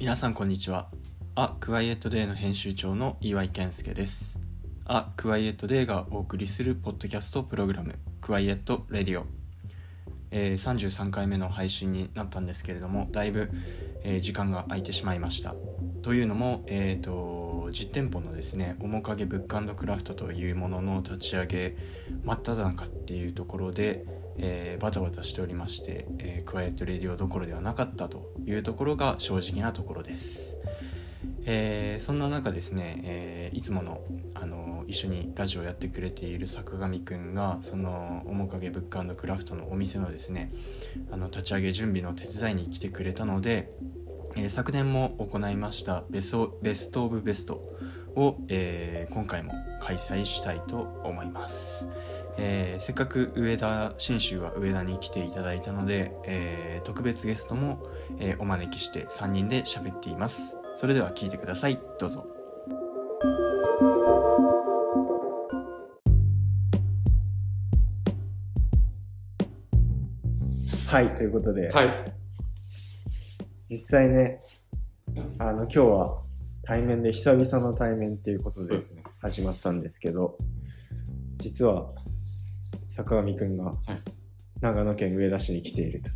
皆さんこんにちは。あ、 Quiet Day の編集長の岩井健介です。あ、 Quiet Day がお送りするポッドキャストプログラム、 Quiet Radio。えー、33回目の配信になったんですけれども、だいぶ、えー時間が空いてしまいました。というのも、えー、と実店舗のですね面影 book & craft というものの立ち上げ真っ只中っていうところで、えーバタバタしておりまして、えー Quiet Radio どころではなかったというところが正直なところです。えーそんな中ですね、えーいつもの、あの一緒にラジオやってくれている坂上くんがその面影ブックラフトのお店のですねあの立ち上げ準備の手伝いに来てくれたので、えー昨年も行いましたベストベスト・オブ・ベストを、え今回も開催したいと思います、えーせっかく上田信州は上田に来ていただいたので、えー特別ゲストも、えーお招きして3人で喋っていますそれでは聞いてくださいどうぞはい、ということで、はい。実際ね、あの、今日は対面で、久々の対面っていうことでそうですね。始まったんですけど、実は、坂上くんが長野県上田市に来ていると。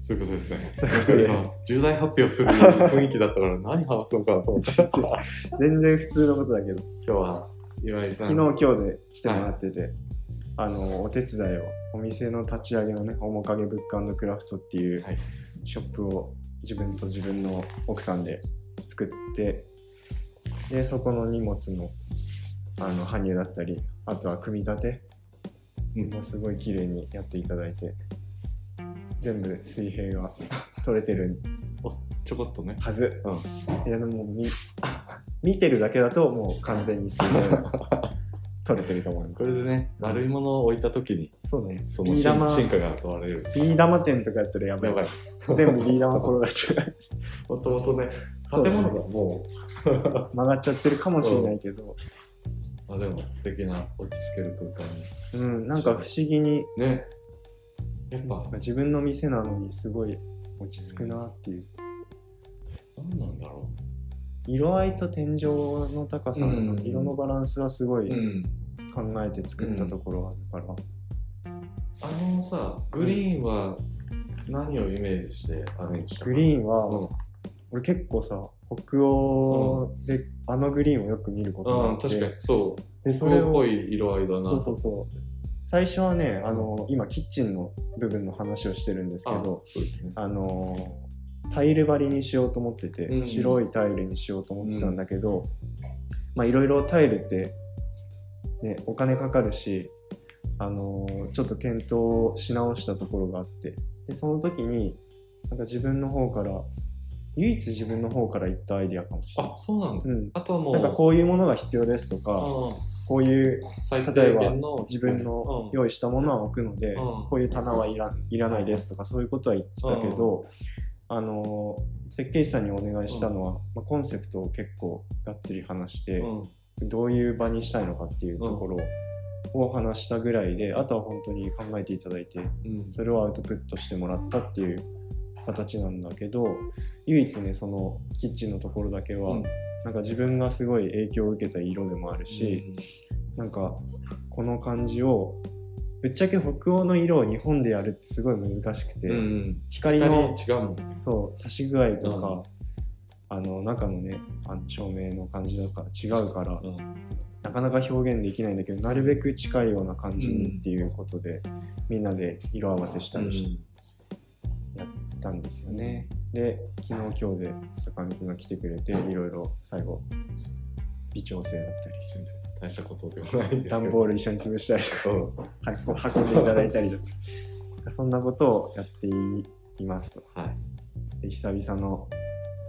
そういうことですね。重大発表する雰囲気だったから 何話そうかなと思ってた。今 全然普通のことだけど、日は岩井さん。昨日今日で来てもらってて、あの、お手伝いを、お店の立ち上げのね、面影ブッククラフトっていうはい。ショップを自分と自分の奥さんで作ってでそこの荷物のあの搬入だったりあとは組み立てうん。もすごい綺麗にやっていただいて。全部水平が取れてるおちょこっとね。はず。うん。いやでも見見てるだけだともう完全に水平が 取れてると思いまこれでね、丸いものを置いたときに、すそうね。その進ビー玉。進化が問われる。ビー玉店とかやったらやばい。やばい。全部ビー玉転がっちゃう。もともとね、建物がも曲がっちゃってるかもしれないけど、あでも素敵な落ち着ける空間うん、なんか不思議に。に。ね。やっぱ、自分の店なのにすごい落ち着くなっていう。何なんだろ色合いと天井の高さのうん。色のバランスはすごいうん。考えて作ったところがあるから、あのさ、グリーンは何をイメージしてアレンジしたグリーンは、うん俺結構さ北欧であのグリーンをよく見ることがあうん、って、確かに。そう。でそれっぽい色合いだな。そうそうそう。最初はねあの今キッチンの部分の話をしてるんですけあどそうですね。あのタイル張りにしようと思ってて、うん。白いタイルにしようと思ってたんだけど、まあいろいろタイルって、ね、お金かかるし、あのーちょっと検討し直したところがあって。でその時になんか自分の方から唯一自分の方から言ったアイディアかもしれない。あ、。そうなんだ。うん、あとはもう、なんかこういうものが必要ですとか、うこういう例えば自分の用意したものは置くので、うん。こういう棚はいらいらないですとかそういうことは言ってたけど、あの設計士さんにお願いしたのは、まあ、コンセプトを結構がっつり話して、うん。どういう場にしたいのかっていうところを話したぐらいで、あとは本当に考えていただいてうん。それをアウトプットしてもらったっていう形なんだけど唯一ねそのキッチンのところだけは、うん。なんか自分がすごい影響を受けた色でもあるし、なんかこの感じをぶっちゃけ北欧の色を日本でやるってすごい難しくて、うんうん、光の。そう差し具合とか、うん。あの中のねあの照明の感じとか違うから、うん。なかなか表現できないんだけどなるべく近いような感じにっていうことで、みんなで色合わせしたりしてたんですよね。で昨日今日で坂上くんが来てくれていろいろ最後微調整だったり全然大したことでもないんです。段ボール一緒に潰したりとか運んでいただいたりとかそんなことをやっていますと。はい。で久々の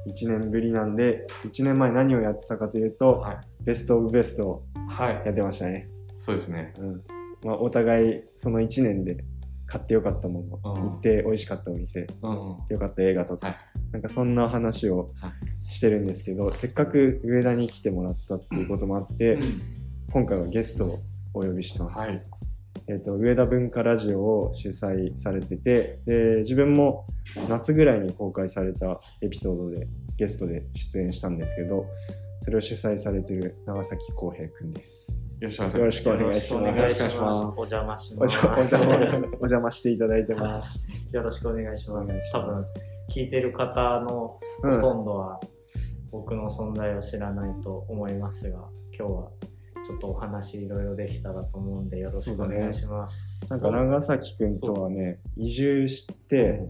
1年ぶりなんで1年前何をやってたかというと、はいベスト・オブ・ベストをはい。やってましたね。そうですね。うんまあ、お互いその1年で買ってよかったもの、うん。行って美味しかったお店。うん。よかった映画とか、はい。なんかそんな話をはしてるんですけど、せっかく上田に来てもらったっていうこともあって、今回はゲストをお呼びしてます。はい。えっと上田文化ラジオを主催されててで自分も夏ぐらいに公開されたエピソードでゲストで出演したんですけどそれを主催されてる長崎浩平くんです。よろしくお願いしよろしくお願いしますよろくお願いしよろしくお願いしますお邪魔しおます。邪お邪魔お邪魔していただいてます。よろしくお願いしまお願いす。します多分、聞いてる方のほうん、とんどは僕の存在を知らないと思いますが、今日はちょっとお話いろいろできたらと思うんで、よろしくお願いします。なんか長崎くんとはね移住して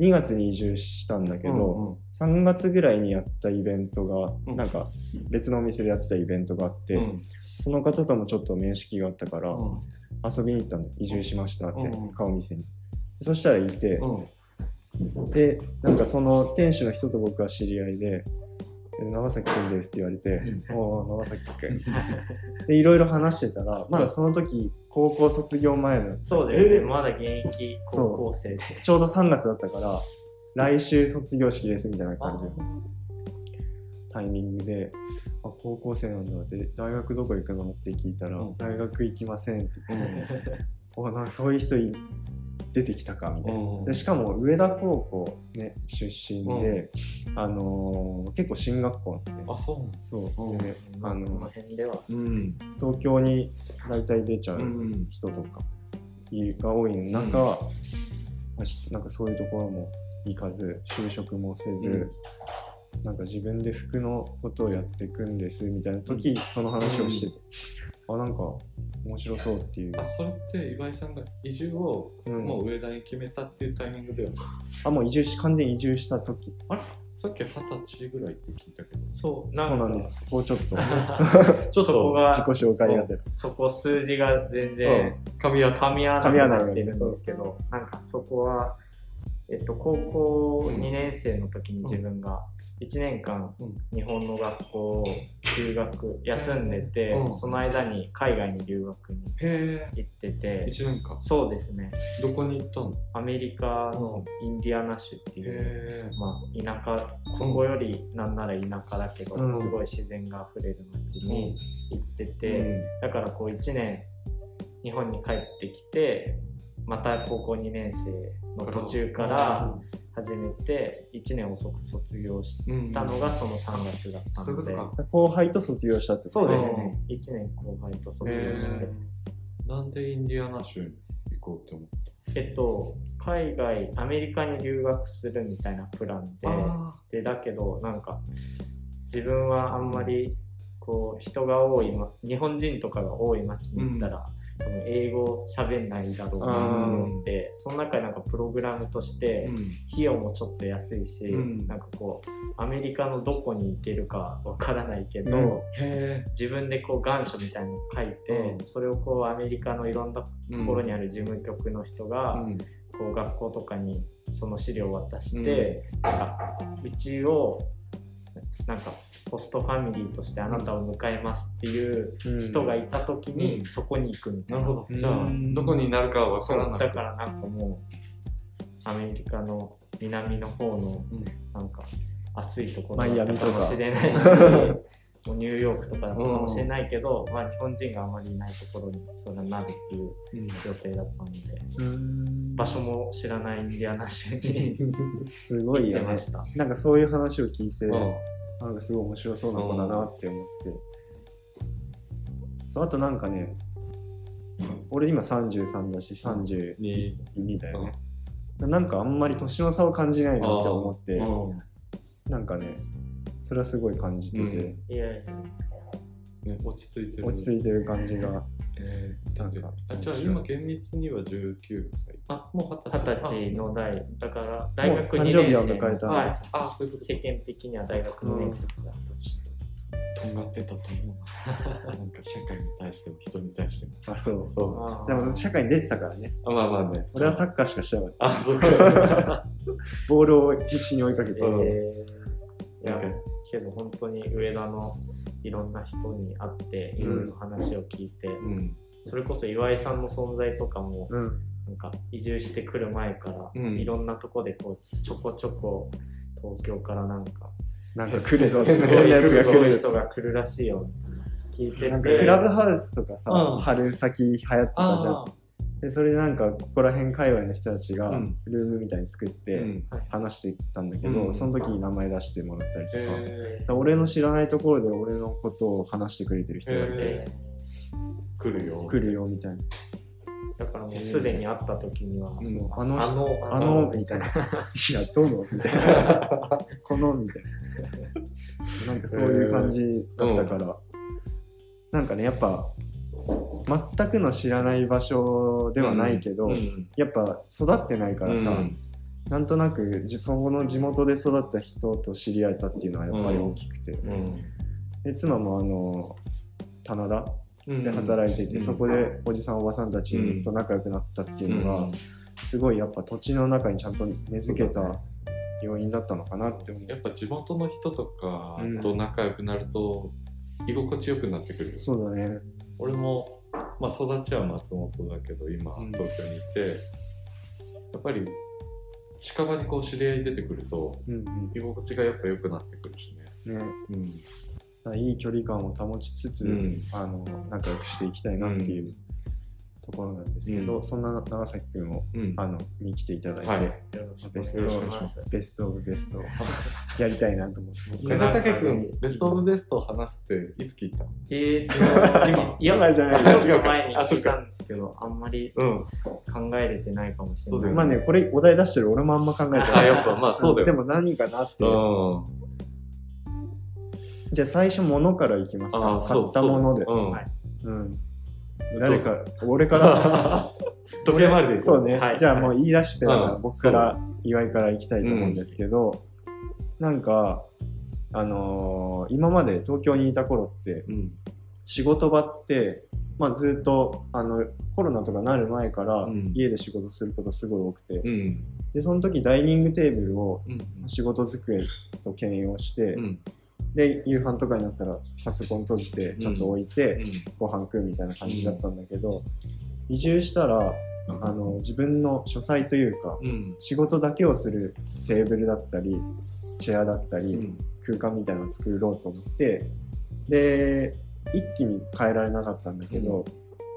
2月に移住したんだけど、3月ぐらいにやったイベントが、うん。なんか別のお店でやってたイベントがあって、うん。その方ともちょっと面識があったから、うん。遊びに行ったの移住しましたって、うん顔見せに。そしたらいて、うん。でなんかその店主の人と僕は知り合いで「え長崎くんです」って言われて「おお長崎くん」でいろいろ話してたらまだその時高校卒業前のそうですね、えー。まだ現役高校生で。ちょうど3月だったから来週卒業式ですみたいな感じのタイミングで「あ高校生なんだ」で「大学どこ行くの?」って聞いたら「うん。大学行きません」ってうん言って「おなんかそういう人い出てきたか」みたいな。うんでしかも上田高校、ね、出身で、あのー結構進学校なんで。あ、そうなんそう、でねまあ、あこのの辺では。うん。東京に大体出ちゃううん。人とかいるが多い中、まあしなんかそういうところも行かず就職もせず、なんか自分で服のことをやっていくんですみたいな時、その話をしてて、あなんか面白そうっていう。あ、それって岩井さんが移住をうん。もう上田に決めたっていうタイミングでは、あもう移住し完全に移住した時。あれ？さっき二十歳ぐらいって聞いたけど。そう、そうなんかです。ここちょっと。ちょっそことが自己紹介がてらそこ数字が全然噛み合った。噛み合わなくてるんですけど、なんかそこは、えっと、高校2年生の時に自分が1年間うん。日本の学校を留学休んでて、うん。その間に海外に留学に。行ってて、一年間。そうですね、どこに行ったの？アメリカのインディアナ州っていう。まあ、田舎、ここよりなんなら田舎だけど、うん。すごい自然が溢れる街に行ってて、うん。だからこう1年日本に帰ってきてまた高校2年生の途中から始めて1年遅く卒業しうんたのがその3月だったので、そういうことか。後輩と卒業したってこと？そうですね。1年後輩と卒業して。なんでインディアナ州に行こうって思っえっと海外アメリカに留学するみたいなプランで。でだけどなんか自分はあんまりこう人が多い、ま、日本人とかが多い街に行ったら、多分英語喋んないだろうなと思ってその中でなんかプログラムとしてうん。費用もちょっと安いし、うん。なんかこうアメリカのどこに行けるかわからないけど、うん。自分でこう願書みたいなのを書いて、うん。それをこうアメリカのいろんなところにある事務局の人が、うん。こう学校とかにその資料を渡して、なんかうちをなんかホストファミリーとしてあなたを迎えますっていう人がいた時にうんそこに行くみたな。ないるほど。じゃあうん、どこになるかは分からない。だからなんかもうアメリカの南の方のうんなんか暑いところだったかもしれないし ニューヨークとかだったかもしれないけど、まあ、日本人があまりいないところにそれがなるっていううん。予定だったのでうん。場所も知らないインディアナ州にすごいよね。なんかそういう話を聞いて、うん。なんかすごい面白そうな子だなって思って、そうあとなんかね俺今33だし32に、だよね、なんかあんまり年の差を感じないなって思って、うん。なんかねそれはすごい感じてて、うん。いやいや。ね、落ち着いてる。落ち着いてる感じが。えー、なんか。あじゃあ今厳密には19歳。あもう二十歳。の代。だから大学2もう年生。誕生日を迎えたはい、あ、そういうこと世間的には大学2年生だと。んがってたと思う。な。なんか社会に対しても人に対しても。あそう。そう。でも社会に出てたからね。あまあまあね。俺はサッカーしかしてなかっあ、そうか。た。ボールを必死に追いかけて、えうんー、いや。なんかけど本当に上田のいろんな人に会っていろいろ話を聞いて、うん。それこそ岩井さんの存在とかもうん。なんか移住してくる前から、うん。いろんなとこでこうちょこちょこ東京からなんかなんか来るぞ。す変ごいなやつが来るすごい人が来るらしいよ聞いてて。なんかクラブハウスとかさ、うん。春先流行ってたじゃん。あでそれでなんかここら辺界隈の人たちがうん。ルームみたいに作ってうん。話していったんだけど、うん。その時に名前出してもらったりとか,、へ俺の知らないところで俺のことを話してくれてる人がいて、来るよ。来るよみたいな。だからもうすでに会った時には、うんあのあのあのみたいな。いや、どのみたいな。このみたいな。なんかそういう感じだったから、なんかね、やっぱ、全くの知らない場所ではないけど、うんやっぱ育ってないからさ、うん。なんとなくじそこの地元で育った人と知り合えたっていうのはやっぱり大きくて、うん。で妻もあの棚田うん。で働いてて、うん。そこでおじさんおばさんたちと仲良くなったっていうのが、うん。すごいやっぱ土地の中にちゃんと根付けた要因だったのかなって思う。やっぱ地元の人とかと仲良くなると居心地よくなってくるよそうだね。俺も、まあ、育ちは松本だけど今うん。東京にいて、やっぱり近場にこう知り合い出てくると。居心地がやっぱ良くなってくるしね。ね、うん。いい距離感を保ちつつ、うん。あの仲良くしていきたいなっていうところなんですけど、うんそんな長崎くんをうんあのに来ていただいて、はいベスト。ベストオブベストをやりたいなと思って。長崎君ベストオブベストを話すっていつ聞いたえー、今いや、今じゃないちょっと前にあそっか聞いたんですけど、あんまりうん。考えれてないかもしれない。まあね、これお題出してる俺もあんま考えてない。あ、やっぱまあそうだよ。でも何かなっていう。うん。じゃあ最初物からいきますか。買ったもので。うんはいうん。誰か、俺から。時計回りでそうね。はいじゃあもう言い出しっぺだから、うん僕から、岩井から行きたいと思うんですけど、なんか、あのー今まで東京にいた頃って、うん。仕事場って、まあずっと、あの、コロナとかなる前からうん、家で仕事することすごい多くて、うん。で、その時ダイニングテーブルをうん。仕事机と兼用して、うん。で、夕飯とかになったらパソコン閉じて、ちゃんと置いて、うご飯食うみたいな感じだったんだけど、移住したら、あの、自分の書斎というか、ん。仕事だけをするテーブルだったり、チェアだったり、うん。空間みたいなのを作ろうと思って、で、一気に変えられなかったんだけど、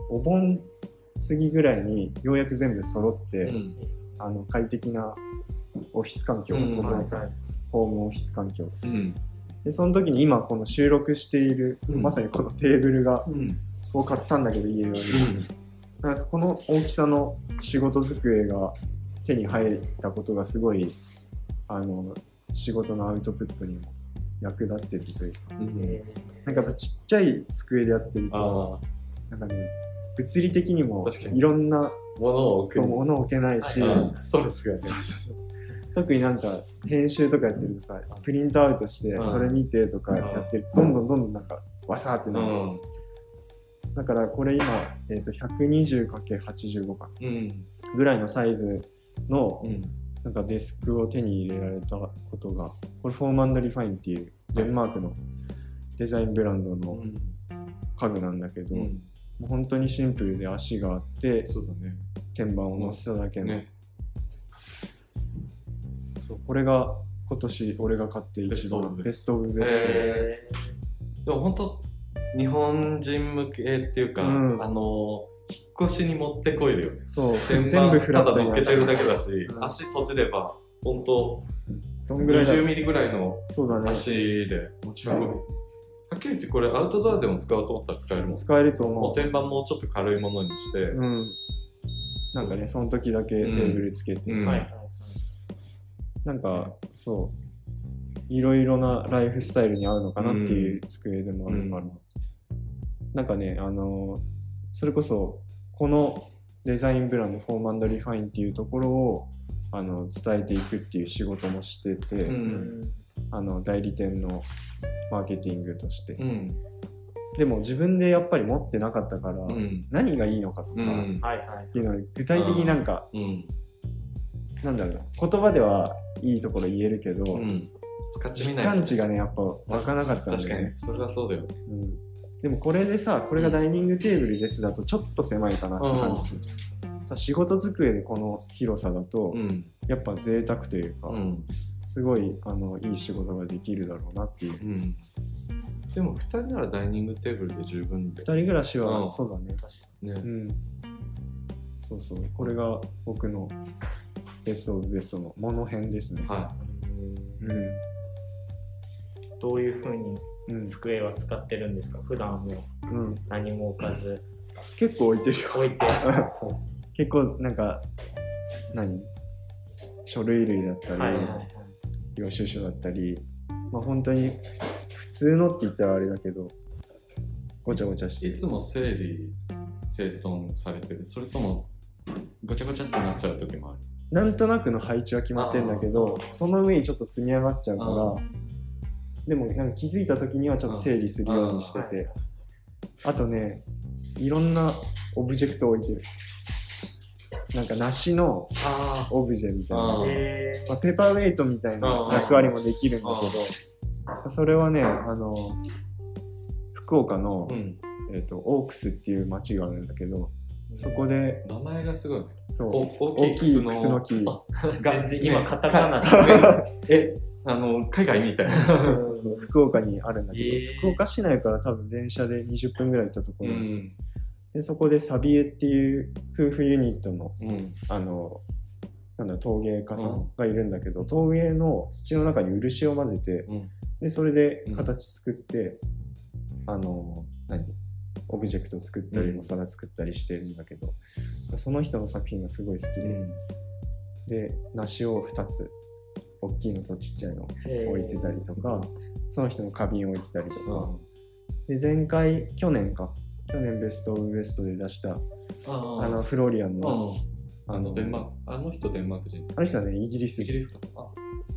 お盆過ぎぐらいにようやく全部揃って、うん。あの、快適なオフィス環境をうん整えた、ホームオフィス環境。うん。で、その時に今この収録している、うんまさにこのテーブルが、うん。を買ったんだけど家用に。だからこの大きさの仕事机が手に入ったことがすごいあの仕事のアウトプットにも役立ってるというかうん。えなんかやっぱちっちゃい机でやってるとなんかね物理的にもいろんな物を置くそう物を置けないし、ストレスがね。そうそうそう特になんか編集とかやってるとさプリントアウトしてうんそれ見てとかやってるとどんどんどんどんなんかわさーってうなる、ん。だからこれ今、えー、と 120×85 かうん。ぐらいのサイズのうん。なんかデスクを手に入れられたことが、これフォーマンドリファインっていうデンマークのデザインブランドの家具なんだけど、うん。もう本当にシンプルで足があって、そうだね。鍵盤を乗せただけの、ね。そうこれが今年俺が買って一番ベ best of best。えでも本当日本人向けっていうか、うんあの引っ越しにもってこいだよね。そう、天板全部フラットただ乗っけてるだけだし、うん足閉じれば本当どんぐらいだ？20ミリぐらいのそうだね。足で持ち運ぶ。はっきり言ってこれアウトドアでも使おうと思ったら使えるもん。使えるとも思う天板もうちょっと軽いものにして、う。うん。なんかね、その時だけテーブルつけて、うんーはいはいなんか、そう、いろいろなライフスタイルに合うのかなっていう机でもあるから、うんなんかね、あの、それこそ、このデザインブランド、フォーマンドリファインっていうところを、あの、伝えていくっていう仕事もしてて、うん。あの、代理店のマーケティングとして。うん。でも自分でやっぱり持ってなかったから、うん。何がいいのかとか、っていうのは具体的になんか、うんなんだろうな、言葉ではいいところ言えるけど、うん。使ってみ実ない感値がね、やっぱ湧かなかったん確かだよね。に。それはそうだよね。うん、でもこれでさ、これがダイニングテーブルですだとちょっと狭いかなって感じ。仕事机でこの広さだと、うん。やっぱ贅沢というか、うん。すごいあのいい仕事ができるだろうなっていう。うん。でも2人ならダイニングテーブルで十分で二人暮らしうん。はそうだね。確かね。うん。そうそう。これが僕のベストオブベストのモノ編ですね。はうにどういうふうにん、うん。机は使ってるんですか？普段も。うん、何も置かず。結構置いてるよ。置いて。結構なんか何？書類類だったり、はいはいはい。領収書だったり。まあ本当に普通のって言ったらあれだけどごちゃごちゃして。いいつも整理整頓されてる。それともごちゃごちゃってなっちゃう時もあるなんとなくの配置は決まってんだけどその上にちょっと積み上がっちゃうからあでもなんか気づいた時にはちょっと整理するようにしてはいてあとねいろんなオブジェクトを置いてる。なんか梨のあオブジェみたいな。まあ、ペーパーウェイトみたいな役割もできるんだけどそれはねあの福岡の、うん。えー、とオークスっていう町があるんだけどそこで名前がすごいね。そう。お大大きいクスの木が 全然今カタカナえあの海外みたいな そうそうそう。福岡にあるんだけど、福岡市内から多分電車で20分ぐらい行ったところ、うん。でそこでサビエっていう夫婦ユニットのうん。あのなんだ陶芸家さうんんがいるんだけど、陶芸の土の中に漆を混ぜてうん。でそれで形作って、あの何？オブジェクト作ったりうん。お皿作ったりしてるんだけど、その人の作品がすごい好きで、うん。で梨を2つ大きいのとちっちゃいの置いてたりとか、その人の花瓶を置いてたりとか、うん。で前回去年か去年ベストオブベストで出したああ。のフローリアンの、あのデンマークあの人デンマーク人。あの人はねイギリスイギリスか。あ。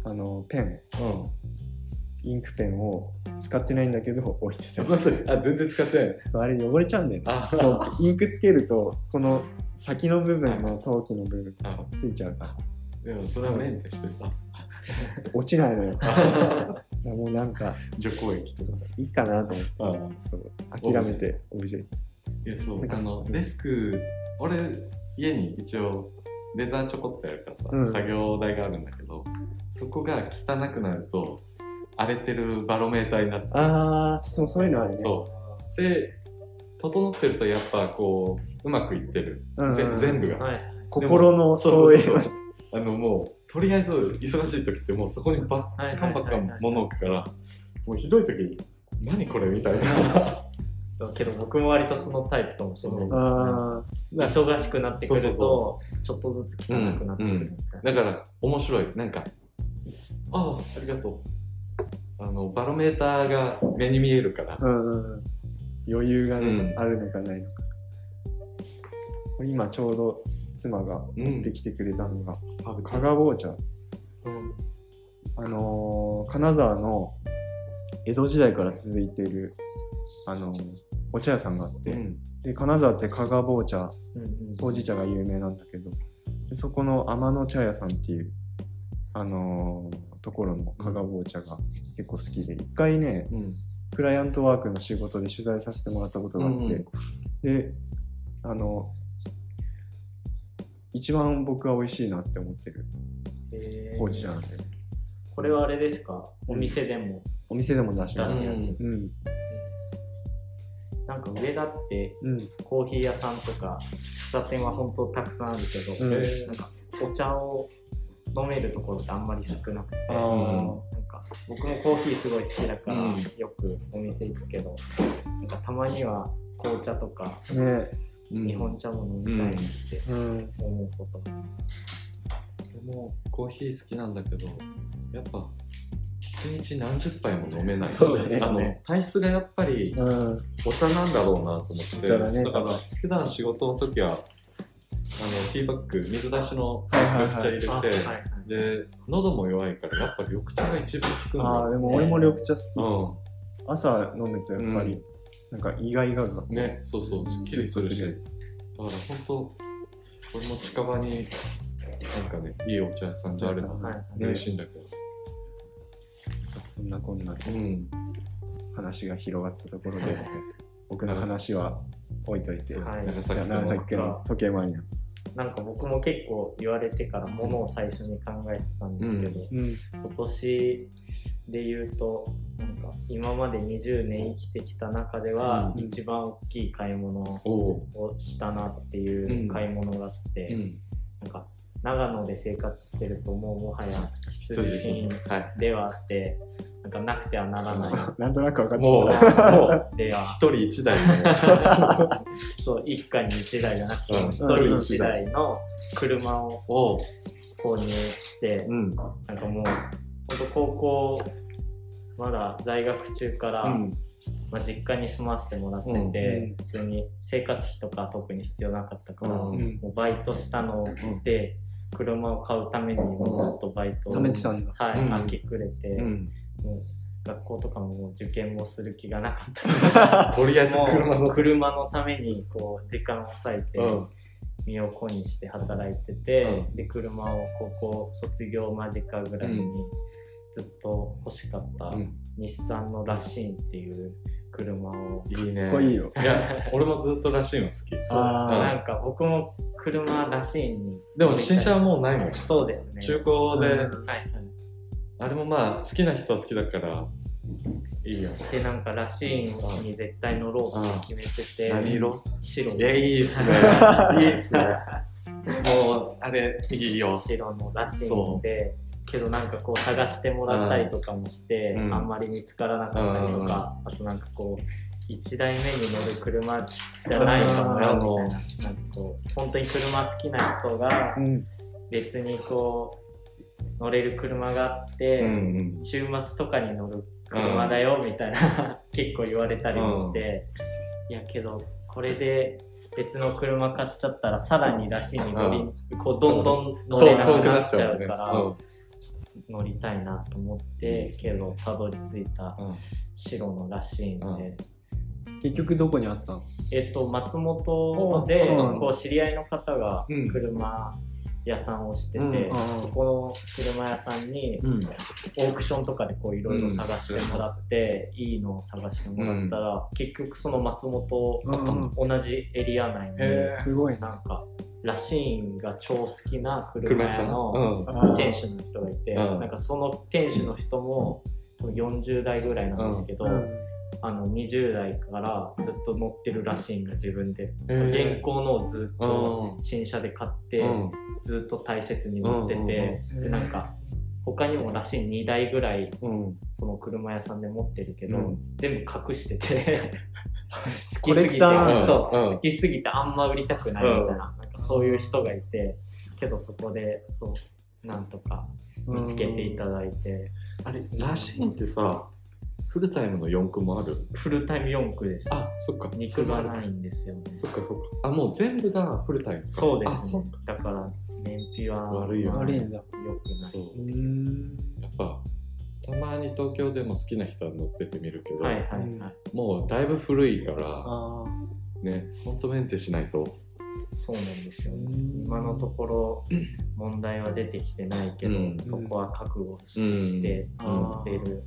あのペン。うんインクペンを使ってないんだけど置いてたりあ全然使ってない。そうあれ汚れちゃうんだよ。インクつけるとこの先の部分の陶器の部分あ。ついちゃうから。でもそれはメンテしてさ。落ちないのよ。もうなんか除光液とか。いいかなと思って。あそう諦めてオブジェいやそうあのデスク俺家に一応レザーちょこってあるからさ、うん。作業台があるんだけどそこが汚くなると荒れてるバロメーターになってて。ああそうそういうのあるね。そう。せ整ってるとやっぱこううまくいってる、うんうんぜ全部が、はい。心のそう投影そうそうそう。あのもうとりあえず忙しい時ってもうそこにばはいっかんばっかん物置くからもうひどい時何これみたいな。けど僕も割とそのタイプかもしれないです、ね。あ忙しくなってくるそうと、ちょっとずつ汚くなってくるみたいな。だから面白い。なんかああありがとうあのバロメーターが目に見えるから。あ、うんうんうん、余裕がね、うんあるのかないのか。今ちょうど妻がうん持ってきてくれたのが加賀棒茶うん。あのー金沢の江戸時代から続いているあのーお茶屋さんがあって、うん。で金沢って加賀棒茶ほうじ茶が有名なんだけどでそこの天野茶屋さんっていうあのーところの加賀棒茶が結構好きで一回ねうん。クライアントワークの仕事で取材させてもらったことがあって、であの一番僕は美味しいなって思ってるほうじ茶なんで、これはあれですか？お店でも？お店でも出します。うん。なんか上田ってうん。コーヒー屋さんとか喫茶店は本当たくさんあるけど、うん。なんかお茶を飲めるところってあんまり少なくて、あなんーか僕もコーヒーすごい好きだから、うん。よくお店行くけどなんかたまには紅茶とかね。うん。日本茶も飲みたいなってうん。思うこと、でもコーヒー好きなんだけどやっぱ一日何十杯も飲めない。そうだね。あの体質がやっぱりうん。お茶なんだろうなと思って。お茶だねから普段仕事の時はあのティーバッグ水出しのはいはいはい。緑茶入れて、あはいはいで喉も弱いからやっぱ緑茶が一番効くんだああでよも俺も緑茶好うき朝飲むとやっぱり、うん。なんか意外がんねそうそうすっきりするし。だから本当俺も近場になんかねいいお茶屋さんがあるのはいはい。嬉しいんだけど、そんなこんなうん。話が広がったところで僕の話は置いといて、はい。長じゃあ崎長崎君の時計回りのなんか僕も結構言われてからものを最初に考えてたんですけど、うん。今年で言うとなんか今まで20年生きてきた中ではうん。一番大きい買い物をしたなっていう買い物があって、うん。なんか長野で生活してるともうもはや必需品。はい。ではあってなんかなくてはならな なんとなく分かってもうきもう一人一台。のそう一家に一台じゃなくてうん。一人一台の車を購入してうん。なんかもう本当高校まだ在学中から、うん。まあ、実家に住ませてもらってて、うん。普通に生活費とか特に必要なかったから、もうバイトしたので車を買うためにもうずっとバイトを、はい、うん。空きくれて、うんもう学校とかももう受験もする気がなかった。とりあえずも車のう車のためにこう時間を割いて、うん。身を粉にして働いてて、うん。で車を高校卒業間近ぐらいにずっと欲しかった、うん。日産のラシーンっていう車をいいね。かっこいいよ。いや俺もずっとらしいの好き。そう。あーなんか僕も車ラシーンにでも新車はもうないもん。そうですね。中古で、うん。はいはいあれもまあ好きな人は好きだからいいよ。でなんかラシーンに絶対乗ろうって決めてて、何色？白。いやいいっすね。いいっすね。もうあれいいよ。白のラシーンでけどなんかこう探してもらったりとかもして、うん。あんまり見つからなかったりとか、あとなんかこう1台目に乗る車じゃないかもよみたいな。なんかこう本当に車好きな人がうん。別にこう乗れる車があって、うん週末とかに乗る車だよみたいな、結構言われたりもして、いやけどこれで別の車買っちゃったらさらにらしいに乗り、こうどんどん乗れなくなっちゃうから、乗りたいなと思って、けどたどり着いたうん白のらしいんで、結局どこにあったの？えっと松本でこう知り合いの方がうん。車屋さんをしてて、うんそこの車屋さんにうん。オークションとかでこういろいろ探してもらって、いいのを探してもらったら、結局その松本あったの同じエリア内にすごいななんかラシーンが超好きな車車屋さん。屋の店主の人がいて、うん。なんかその店主の人も多分40代ぐらいなんですけど、うんあの20代からずっと乗ってるらしいんが自分で、へー。現行のをずっと新車で買って、うん。ずっと大切に乗ってて、うんうんうん。でなんか他にもらしい2台ぐらいうんその車屋さんで持ってるけど、うん。全部隠してて。好 コレクター。なんだそう、うん。好きすぎてあんま売りたくないみたいな,、なんかそういう人がいてけどそこでそうなんとか見つけていただいて、あれらしいってさフルタイムの4区もある。フルタイム4区です。あそっか。肉がないんですよね。そっかそっか。あもう全部がフルタイムか。そうですね。あそっか。だから燃費は悪いよね。悪いんだ。良くない。そう。うーん。やっぱたまに東京でも好きな人は乗っててみるけど、はいはいはい、もうだいぶ古いからあねほんとメンテしないと。そうなんですよね。うん。今のところ問題は出てきてないけど、うん。そこは覚悟しうん。てうん。乗ってる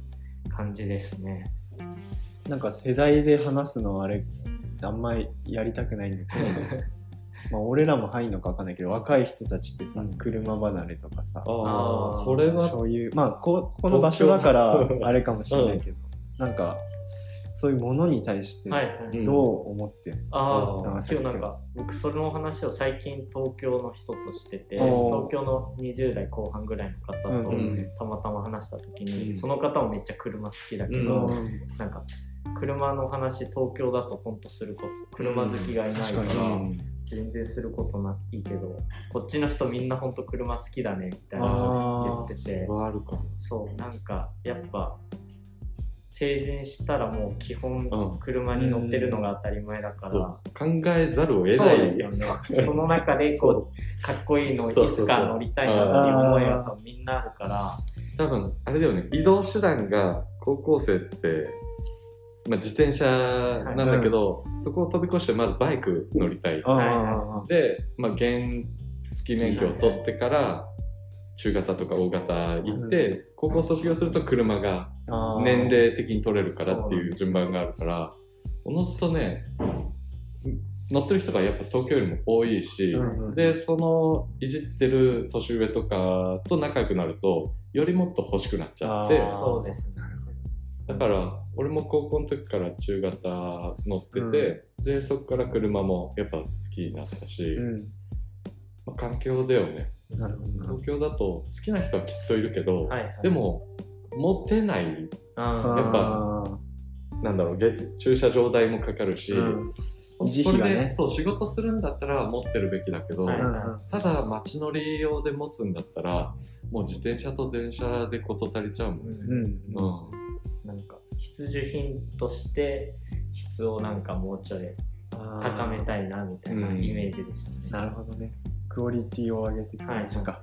感じですね、ーなんか世代で話すのはあれあんまりやりたくないんだけど まあ俺らも入んのか分かんないけど若い人たちってさ、うん。車離れとかさあああー。それはそういうまあここの場所だからあれかもしれないけど、なんかそういうものに対してはいはい、うんどう思ってる、ああ長崎今日なんか僕その話を最近東京の人としてて東京の20代後半ぐらいの方とうん。たまたま話した時に、うん。その方もめっちゃ車好きだけうど、ん。なんか車の話東京だとほんとすること車好きがいないから、全然することないけどこっちの人みんなほんと車好きだねみたいな言っててそうなんかやっぱ成人したらもう基本うん。車に乗ってるのが当たり前だから、そう。考えざるを得ないですよ。ね。その中でこうかっこいいのをいつか乗りたいなっていう思いが多分みんなあるから、多分あれだよね。移動手段が高校生って、まあ、自転車なんだけど、そこを飛び越してまずバイク乗りたいはい。で、まあ、原付免許を取ってから中型とか大型行って、高校卒業すると車が年齢的に取れるからっていう順番があるからおのずとね乗ってる人がやっぱ東京よりも多いし、うんうんでそのいじってる年上とかと仲良くなるとよりもっと欲しくなっちゃって。そうですね。なるだから俺も高校の時から中型乗ってて、でそこから車もやっぱ好きになったし、ほど。まあ、環境だよね。うん。なるほどな。東京だと好きな人はきっといるけど、はいはい。で、も持てないあやっぱ、なんだろう月駐車場代もかかるし、うんそれ費がね。でそう仕事するんだったら持ってるべきだけど、はいうんただ街乗り用で持つんだったらもう自転車と電車で事足りちゃうもんね。うん。うんなんか必需品として質をなんかもうちょい高めたいなみたいなうんイメージですね。なるほどね。クオリティを上げていく感じか。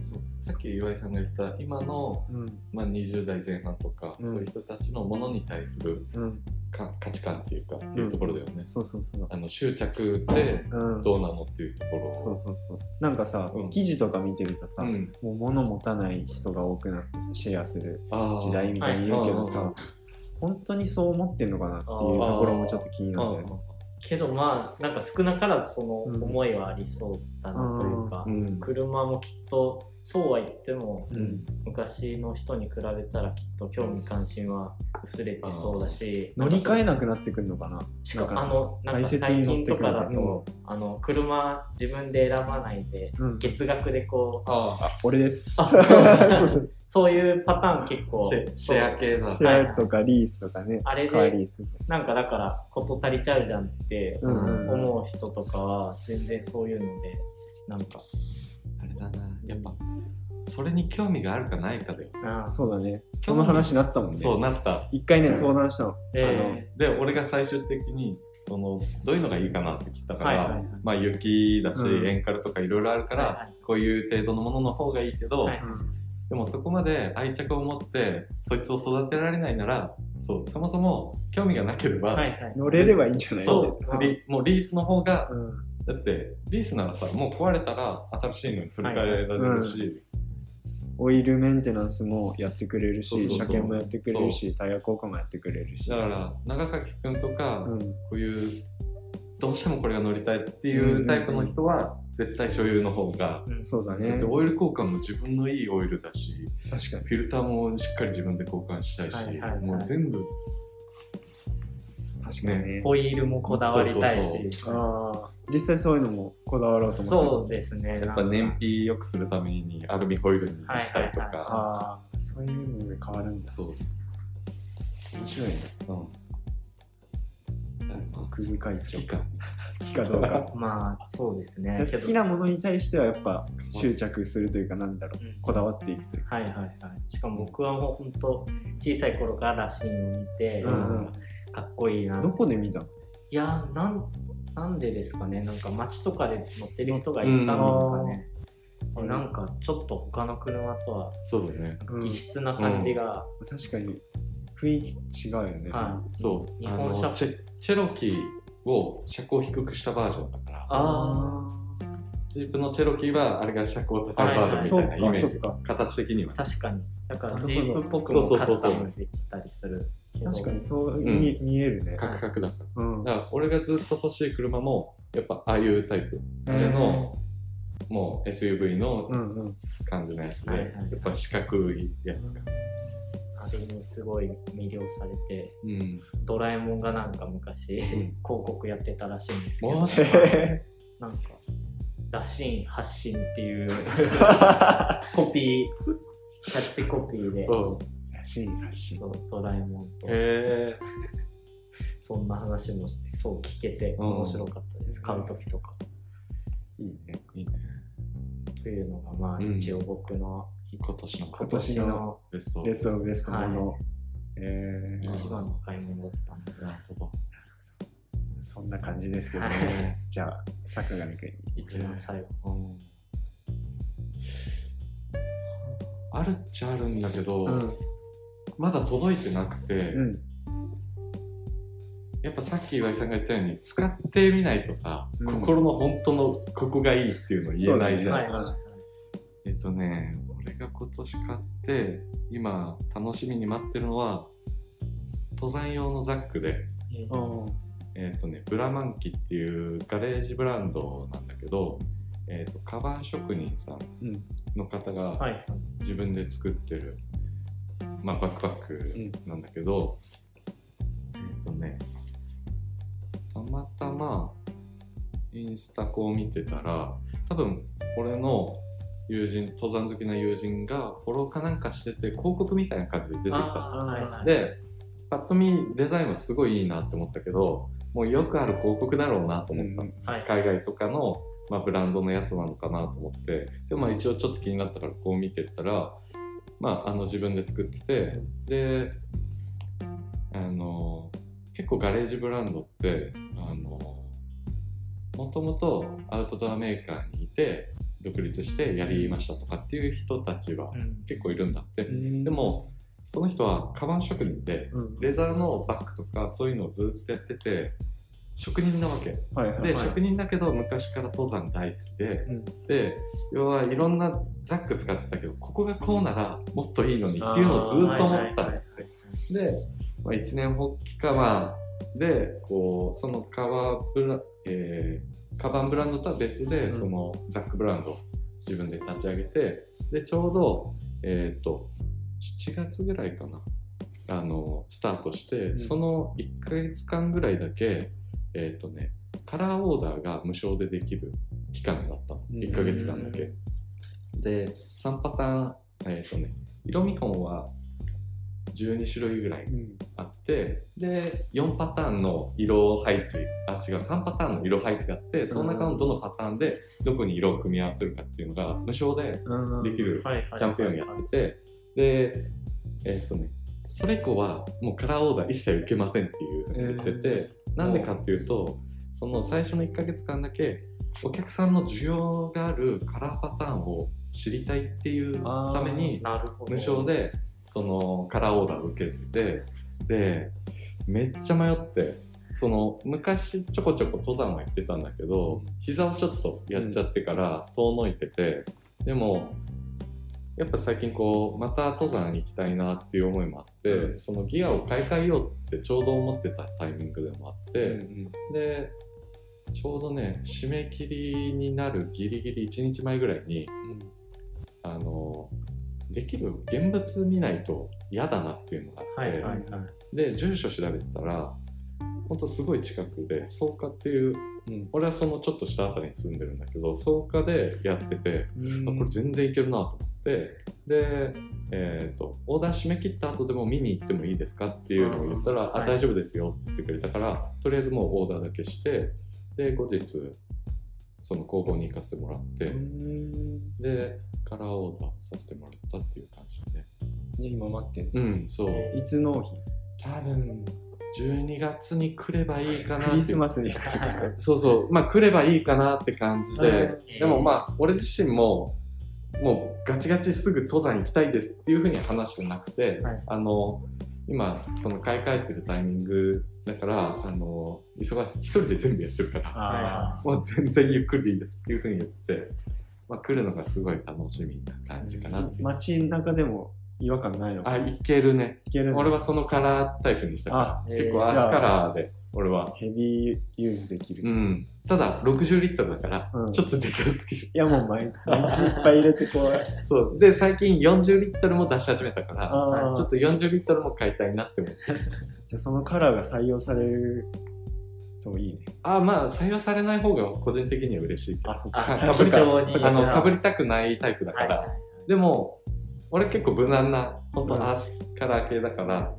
そうさっき岩井さんが言った今の、うん。まあ、20代前半とか、うんそういう人たちのものに対するうん。か価値観っていうかっていうところだよね。そうそうそう。あの執着でうん。どうなのっていうところをそうそうそう。なんかさうん、記事とか見てるとさ、うん、もう物持たない人が多くなってさ、シェアする時代みたいに言うけどはいさ、本当にそう思ってんのかなっていうところもちょっと気になるんだよね。けどまあなんか少なからずそのうん思いはありそうだなというか、うん。車もきっとそうは言ってもうん。昔の人に比べたらきっと興味関心は薄れてそうだし乗り換えななくなってくるのかな？しかなんかあのなんか最近とかだうんと、あの車自分で選ばないでうん。月額でこうああ、俺です。あ そういうパターン結構シェシェア系だ。シェアとかリースとかね。あれで。なんかだから事足りちゃうじゃんって思う人とかは全然そういうのでなんかあれだな、やっぱ、それに興味があるかないかで。あそうだね。その話になったもんね。そうなった。一回ね、相談したの。えで、俺が最終的に、その、どういうのがいいかなって聞いたから、まあ雪だし、うんエンカルとかいろいろあるから、こういう程度のものの方がいいけど、はいでもそこまで愛着を持って、そいつを育てられないなら、そう、そもそも興味がなければ、はいはい乗れればいいんじゃない？そう、リもうリースの方が、うん。だって、リースならさ、もう壊れたら新しいのに振り替えられるし、オイルメンテナンスもやってくれるし、車検もやってくれるし、タイヤ交換もやってくれるし。だから、長崎くんとか、うん。こういうどうしてもこれが乗りたいっていうタイプの人は絶対所有の方が、そうだね。だって。オイル交換も自分のいいオイルだし確かに。フィルターもしっかり自分で交換したいし、はいはいはい。もう全部確かに。ね。ホイールもこだわりたいそうしああ、実際そういうのもこだわろうと思って。そうですね。やっぱ燃費良くするためにアルミホイルにしたりとか、はいはいああ、そういうので変わるんだ。そう、面白いね。うん、奥深い好きか。好きかどうか。まあそうですね。好きなものに対してはやっぱ執着するというかなんだろう。うん。こだわっていくというか。はいはいはい。しかも僕はもう本当小さい頃からラシンを見て、うんうんかっこいいな。どこで見たの？いやなんなんでですかね。なんか街とかで乗ってる人がいたんですかね、うん。なんかちょっと他の車とはそうだね。うん。異質な感じが、確かに雰囲気違うよね。はい。そう。あ日本車。のチェチェロキーを車高低くしたバージョンだから。あジープのチェロキーはあれが車高高いバージョンみたいなイメージ、そうかそう形的には。あ確かに。だからジープっぽくもカスタムできたりする確かにそうに見えるね。カクカクだからうん。だから俺がずっと欲しい車もやっぱああいうタイプ。れのもう SUV のうんうん。感じのやつで、はいはいやっぱ四角いやつか、あれにすごい魅了されてうん。ドラえもんがなんか昔、ん。広告やってたらしいんですけどマジ？へ なんか打診発信っていう コピーキャッチコピーで。うんらしいドラえもんとへえそんな話もそう聞けてうん。面白かったです、買う時とか。いいね。いいね。というのがまあうん。一応僕の今年の今年のベストベスト。ベストもの、はえ一番の買い物だったので、なるほど。そんな感じですけどはねじゃあ坂上くんに。一番最後。うん。あるっちゃあるんだけど、うんまだ届いてなくて、うん。やっぱさっき岩井さんが言ったように使ってみないとさ、うん。心の本当のここがいいっていうの言えないじゃん、そうだね。はいはいえっとね俺が今年買って今楽しみに待ってるのは登山用のザックでえうん。えっ、とねブラマンキっていうガレージブランドなんだけど、えー、とカバン職人さんうん。の方が。自分で作ってる、まあ、バックパックなんだけど、えっ、とねたまたまインスタこう見てたら多分俺の友人登山好きな友人がフォローかなんかしてて広告みたいな感じで出てきた。はいはい。でパッと見デザインはすごいいいなって思ったけどもうよくある広告だろうなと思った、はい。海外とかの、まあ、ブランドのやつなのかなと思って。でもまあ一応ちょっと気になったからこう見てったら、まあ、あの自分で作っててであの結構ガレージブランドってあのもともとアウトドアメーカーにいて独立してやりましたとかっていう人たちはうん。結構いるんだって、うん。でもその人はカバン職人でうん。レザーのバッグとかそういうのをずっとやってて職人なわけ。で、はいはい。はい職人だけど昔から登山大好きで、うん。で要はいろんなザック使ってたけどここがこうならもっといいのにっていうのをずっと思ってたんだって、はいはい。で、まあ、一年発起カバーでこうそのカバーブラ、えーカバンブランドとは別で、うん。そのザックブランドを自分で立ち上げてでちょうどえっ、と7月ぐらいかなあのスタートして、ん。その1ヶ月間ぐらいだけえっ、とねカラーオーダーが無償でできる期間だったの。うん。1ヶ月間だけ。で3パターンえっ、とね色見本は12種類ぐらいうん。あってで4パターンの色配置あ違う3パターンの色配置があってその中のどのパターンでどこに色を組み合わせるかっていうのが無償でうん。できる。キャンペーンをやっててでえーっとねそれ以降はもうカラーオーダー一切受けませんっていうふうに言ってて、なんでかっていうとその最初の1ヶ月間だけお客さんの需要があるカラーパターンを知りたいっていうために。無償でそのカラーオーダーを受けててでめっちゃ迷ってその昔ちょこちょこ登山は行ってたんだけど膝をちょっとやっちゃってから遠のいてて、でもやっぱ最近こうまた登山行きたいなっていう思いもあって、うん。そのギアを買い替えようってちょうど思ってたタイミングでもあって、うんでちょうどね締め切りになるギリギリ1日前ぐらいにあのできる現物見ないと嫌だなっていうのがあって、はいはいはい。で住所調べてたらほんとすごい近くで草加っていううん。俺はそのちょっと下あたりに住んでるんだけど草加でやってて、うん。あこれ全然いけるなと思ってで、えー、とオーダー締め切った後でも見に行ってもいいですかっていうのを言ったら「はいあ大丈夫ですよ」って言ってくれたからとりあえずもうオーダーだけしてで後日その工房に行かせてもらって、うん。でカラーオーダーさせてもらったっていう感じで。ねじ今待ってんの？うんそう。いつ納品多分12月に来ればいいかなってクリスマスに。そうそう。まあ来ればいいかなって感じで、はい。でもまあ俺自身ももうガチガチすぐ登山行きたいですっていうふうには話してなくて、はい。あの今その買い替えてるタイミングだからあの忙しい。一人で全部やってるからあもう全然ゆっくりでいいですっていうふうに言ってて、まあ、来るのがすごい楽しみな感じかな街中でも違和感ないのかあいけるね。いけるの俺はそのカラータイプにしたからあ結構えーアースカラーで俺は。ヘビーユーズできる、いうん。ただ60リットルだから、うん。ちょっとでかすぎる。やもう毎毎日いっぱい入れてこう。そう。で最近40リットルも出し始めたからあー。ちょっと40リットルも買いたいなって思って。じゃあそのカラーが採用されるといいね。あまあ採用されない方が個人的には嬉しいけど。あそっあかか。ぶりた非常にあのかぶりたくないタイプだから、はいはいでも俺結構無難な本当うんアースカラー系だから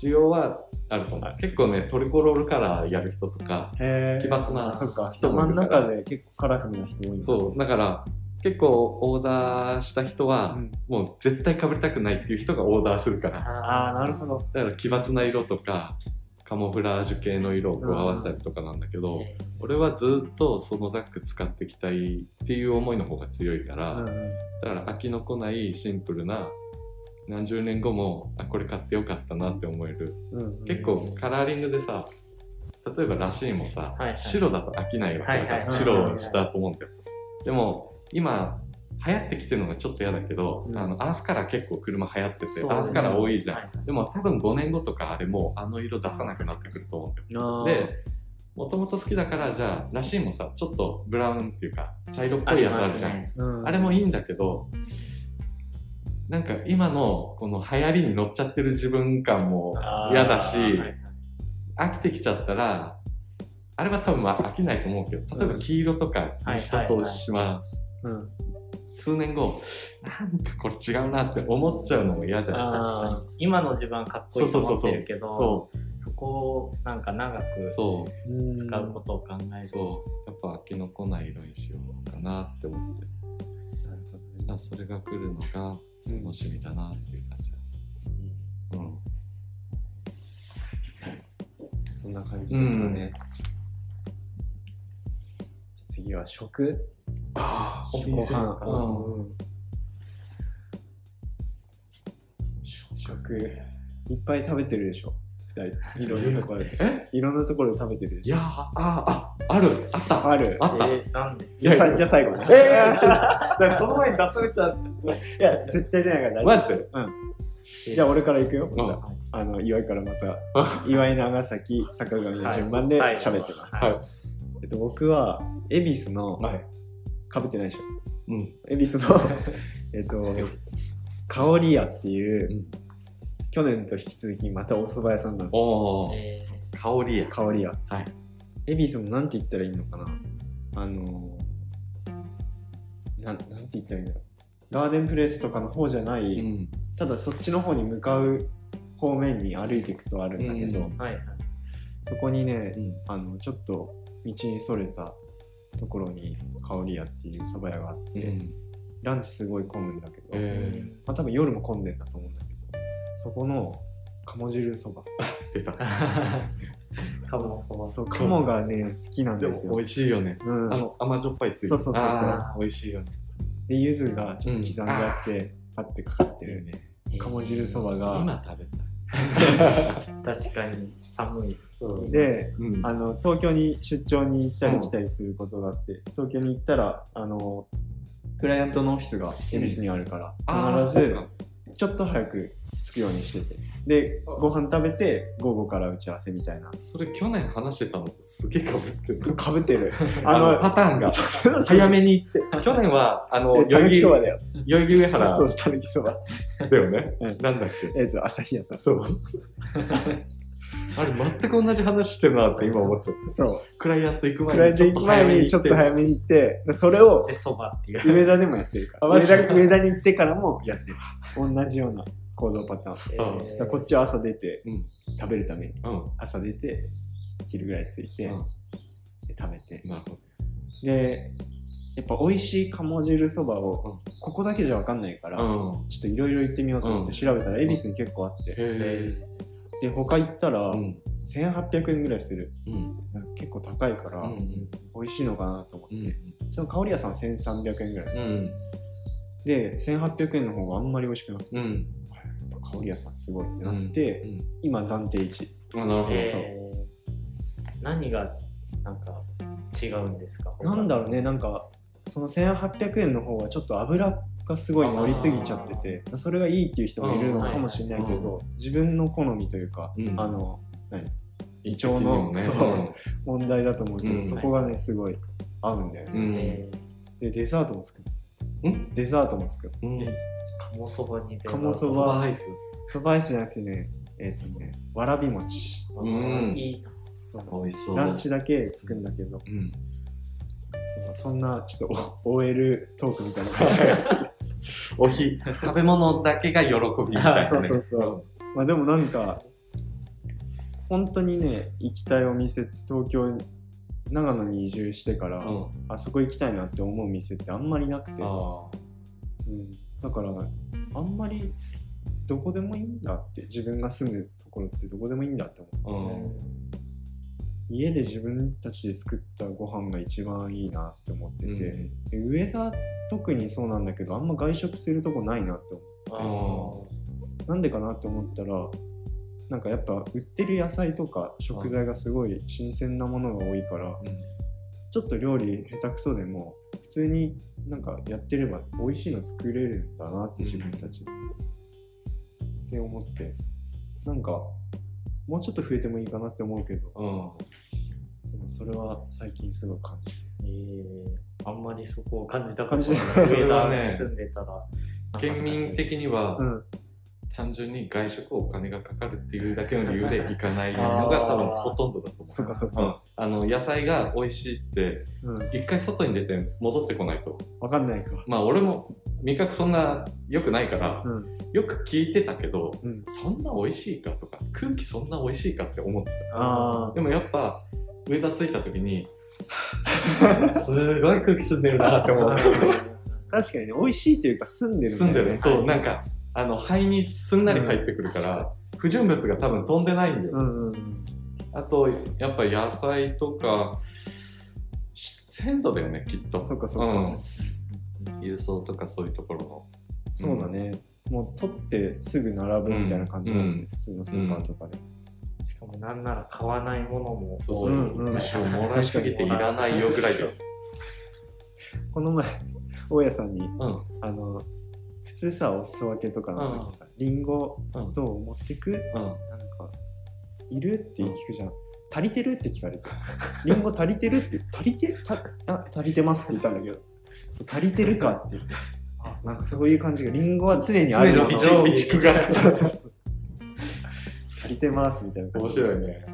需要はあると思う。結構ねトリコロールカラーやる人とか奇抜な人も山のいるから。中で結構カラフルな人多いそう。だから結構オーダーした人は、うん。もう絶対かぶりたくないっていう人がオーダーするから。ああなるほど。だから奇抜な色とかカモフラージュ系の色を合わせたりとかなんだけど、俺はずっとそのザック使っていきたいっていう思いの方が強いから、だから飽きのこないシンプルな何十年後もあこれ買ってよかったなって思える、うんうん。結構カラーリングでさ例えばらしいもさ、はいはい。白だと飽きないわけだから、白をしたと思うんだよ。でも今流行ってきてるのがちょっと嫌だけど、うん。あのアースカラー結構車流行ってて、そうアースカラー多いじゃん、はいでも多分5年後とかあれもうあの色出さなくなってくると思うんだよでもともと好きだからじゃあらしいもさちょっとブラウンっていうか茶色っぽいやつあるじゃん。あ,、ね。うん。れもいいんだけどなんか今のこの流行りに乗っちゃってる自分感も嫌だし、はいはい。飽きてきちゃったらあれは多分まあ飽きないと思うけど例えば黄色とかにしたとします、うん。数年後なんかこれ違うなって思っちゃうのも嫌じゃないあ今の自分はかっこいいと思ってるけどそそこをなんか長く使うことを考えるとそう。やっぱ飽きのこない色にしようかなって思って。なるほどね。それが来るのが楽しみだなっていう感じうん。そんな感じですかね。次は食。ああご飯。うんうん。食。いっぱい食べてるでしょ二人。いろんなところで。え？いろんなところで食べてるでしょ。いやあああある。あった。ある。あった、えーなんで？じゃあさじゃあ最後ね。えー、ちょだからその前に出されちゃう。いや絶対出ないから大丈マジじゃあ俺から行くよ、うん。また。あの岩井からまた。岩井長崎坂上の順番ではい。喋ってます、はい。えっと、僕は恵比寿のはい。かぶってないでしょ。うん。恵比寿の えっと香り屋っていう、うん去年と引き続きまたお蕎麦屋さんなんです。おおえ香りや。香り屋はい。恵比寿もなんて言ったらいいのかな？あのなんなんて言ったらいいんだろう。ガーデンプレスとかの方じゃない、うん。ただそっちの方に向かう方面に歩いていくとあるんだけど、うん。ーはいはいそこにね、うん。あのちょっと道にそれたところに香り屋っていう蕎麦屋があって、うん。ランチすごい混むんだけど、えまあ、多分夜も混んでんだと思うんだけどそこの鴨汁そば。ー、出た。鴨そば。そう鴨がね好きなんでですよ。も美味しいよね。うん。あの甘じょっぱいついてそうそうそうそう。美味しいよね。で柚子がちょっと刻んであって、パッてかかってる。ね。鴨汁そばが、今食べたい。確かに寒い。でうん。あの東京に出張に行ったり来たりすることがあって、東京に行ったらあのクライアントのオフィスが恵比寿にあるから、あー必ずちょっと早く着くようにしてて。でご飯食べて午後から打ち合わせみたいな。それ去年話してたのとすげえかぶってる。かぶってる。あのパターンが。早めに行って。去年はあのたぬきそばだよ。代々木上原。そうたぬきそば。だよね。うん。なんだっけ？えっ、と朝日屋さん。そう。あれ全く同じ話してるなって今思っちゃって。そう。クライアント行く前クライアント行く前にちょっと早めに行って。でそれをでそばっていう。上田でもやってるから。上田に行ってからもやってる。同じような行動パターン。えだからこっちは朝出てうん。食べるためにうん。朝出て昼ぐらい着いて、うん。で食べて。でやっぱ美味しい鴨汁そばをここだけじゃ分かんないから、うん。ちょっといろいろ行ってみようと思って調べたら恵比寿に結構あって、へで他行ったらえうん。1800円ぐらいする。結構高いから、うん美味しいのかなと思って、うんその香り屋さんは1300円ぐらい。うん。で1800円の方があんまり美味しくなくて、うん香り屋さんすごいってなって、うん。今暫定1あなるほどえー何がなんか違うんですかなんだろうねなんかその1800円の方はちょっと油がすごい乗りすぎちゃっててそれがいいっていう人もいるのかもしれないけうんど、自分の好みというか、うん。あの何胃腸のね。そう問題だと思うけど、うん。そこがねすごい合うんだよね、うん。えでデザートも作るん。デザートも作るうん。ー鴨そばに鴨そば。そばアイス。そばアイスじゃなくてねえっ、とねわらび餅。うん。いいな。そう。美味しそう。ランチだけ作るんだけど。うん。そうそんなちょっとお OL トークみたいな感じになっちゃって。おひ食べ物だけが喜びみたいなね。そうそうそう。まあでもなんか本当にね行きたいお店って東京長野に移住してから、うん。あそこ行きたいなって思う店ってあんまりなくて、あうん、だからあんまりどこでもいいんだって自分が住むところってどこでもいいんだって思うあうん。家で自分たちで作ったご飯が一番いいなって思ってて、うん。で上田特にそうなんだけどあんま外食するとこないなって思うなんでかなって思ったらなんかやっぱ売ってる野菜とか食材がすごい新鮮なものが多いからちょっと料理下手くそでも普通になんかやってれば美味しいの作れるんだなって自分たちで、って思って。なんかもうちょっと増えてもいいかなって思うけど。うん。それは最近すごい感じて。えー、あんまりそこを感じたことない。感じない。それはね住んでたら。県民的にはうん単純に外食お金がかかるっていうだけの理由で行かないのが 多分ほとんどだと思う。そっかそっうん。か、あの野菜が美味しいってうん。一回外に出て戻ってこないと。分かんないか。まあ俺も味覚そんな良くないからうん。よく聞いてたけどうん。そんな美味しいかとか空気そんな美味しいかって思ってあたでもやっぱ上田着いた時に すごい空気澄んでるなって思う。あ 確かにね美味しいっていうか住んでるんだ澄んでる。そうなんかあの肺にすんなり入ってくるから不純物が多分飛んでないんだよ。うんうんあとやっぱ野菜とか鮮度だよねきっと。そっかそっか。うん、郵送とかそういうところの。そうだね、もう取ってすぐ並ぶみたいな感じなんで、うん。普通のスーパーとかで、しかもなんなら買わないものもそうむしろもらいすぎていらないよぐらいです。この前大家さんにうん。あの普通さお裾分けとかの時さ、リンゴうん。どう持ってく、うん。なんかいるって聞くじゃん。足りてるって聞かれて。リンゴ足りてるって足りてたあ足りてますって言ったんだけど。そう足りてるかって言ってあなんかそういう感じがリンゴは常にある。常に備蓄が足りてますみたいな感じ。面白いね。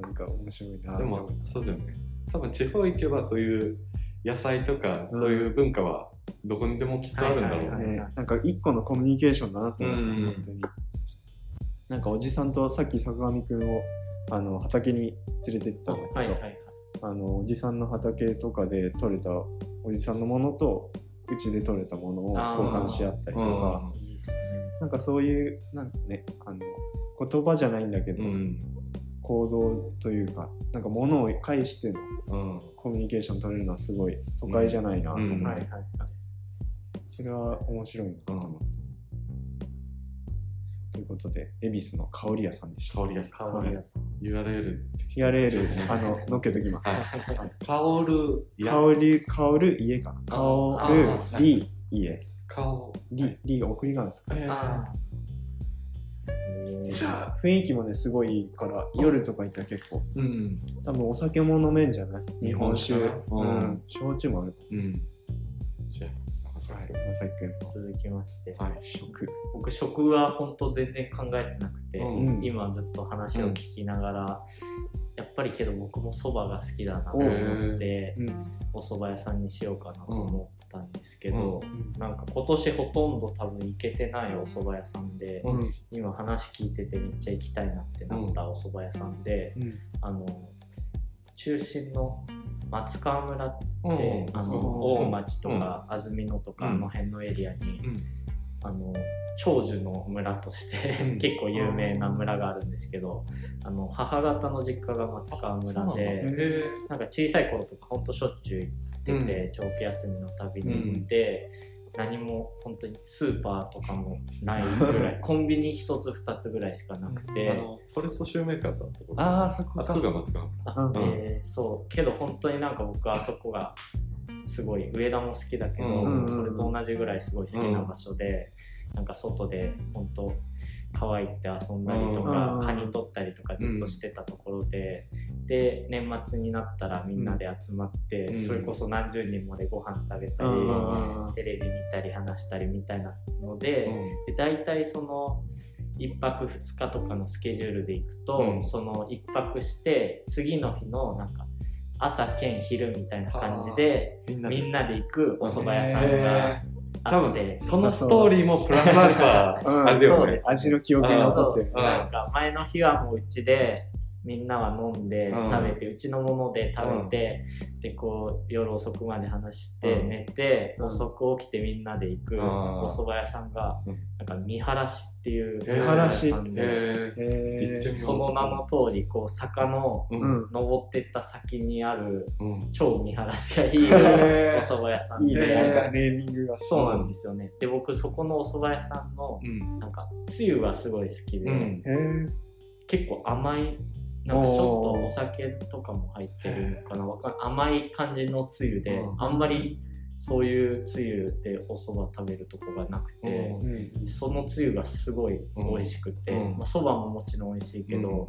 なんか面白いな。でもそうだよね。多分地方行けばそういう野菜とかそういう文化はどこにでもきっとあるんだろう。ね、はいはいね、なんか一個のコミュニケーションだなと思って、うん本当に。なんかおじさんとさっき坂上くんをあの畑に連れてったんだけど、はいはいはい。あのおじさんの畑とかで採れたおじさんのものとうちで採れたものを交換し合ったりとか、なんかそういうなんかねあの言葉じゃないんだけど、うん。行動というかなんか物を介してのうん。コミュニケーション取れるのはすごい都会じゃないなと思って、うん。はいはいはいそれは面白いな。と思って。ということで、恵比寿の香り屋さんでした。香り屋さん。URL URL、あの、載っけときます。はい。香るや香り、香る家か香るあり家。香り、り、送りがですか。じゃあ。雰囲気もね、すごいいいから、夜とか行ったら結構、うん。多分お酒も飲めんじゃない？日本酒。うん。ん。焼酎もある。うん。じゃあはい、まさきくんの続きまして、はい食。僕食は本当全然考えてなくて、うん今ずっと話を聞きながら、やっぱりけど僕もそばが好きだなとお思うってうん。お蕎麦屋さんにしようかなと思ったんですけど、うんなんか今年ほとんど多分行けてないお蕎麦屋さんで。今話聞いててめっちゃ行きたいなってなったお蕎麦屋さんで、うん。あの中心の松川村って、うんあのう。ん大町とか安曇野とかあの辺のエリアに、うん。あの長寿の村として、うん。結構有名な村があるんですけど、あの母方の実家が松川村でえなんか小さい頃とかほんとしょっちゅう行ってて、長期休みのたびに行って、何も本当にスーパーとかもないぐらい コンビニ1つ2つぐらいしかなくーて、あのフォレストシューメーカーさんってことああ、そこか。あそこ。が松川あうんえーそう。けど本当になんか僕はあそこがすごい上田も好きだけど、うんそれと同じぐらいすごい好きな場所で、なんか外で本当川行って遊んだりとか、うん。カニ取ったりとかずっとしてたところで、で年末になったらみんなで集まって、うん。それこそ何十人もでご飯食べたり、うん。テレビ見たり話したりみたいなので,、で大体その1泊2日とかのスケジュールで行くと、うん。その1泊して次の日のなんか朝兼昼みたいな感じでみんなで。行くお蕎麦屋さんへが多分。そのストーリーもプラスアルファうん。あれだよね。そうです。味の記憶に残ってる。うんなんか前の日はもううちでみんなは飲んでうん。食べて、うちのもので食べて、でこう夜遅くまで話して、うん。寝て、うん遅く起きてみんなで行くうん。お蕎麦屋さんが、うん。なんか見晴らしっていう見晴らしお蕎麦屋さんでその名の通りこう坂の。登ってった先にあるうん。超見晴らしがいいお蕎麦屋さん。いいね、で、なんかネーミングが。そうなんですよね。で僕そこのお蕎麦屋さんのうん。なんかつゆがすごい好きで。結構甘いなんかちょっとお酒とかも入ってるのかな。わかん甘い感じのつゆで、うん。あんまりそういうつゆでお蕎麦食べるとこがなくて、そのつゆがすごい美味しくて、うん。まあ、ももちろん美味しいけど、うん。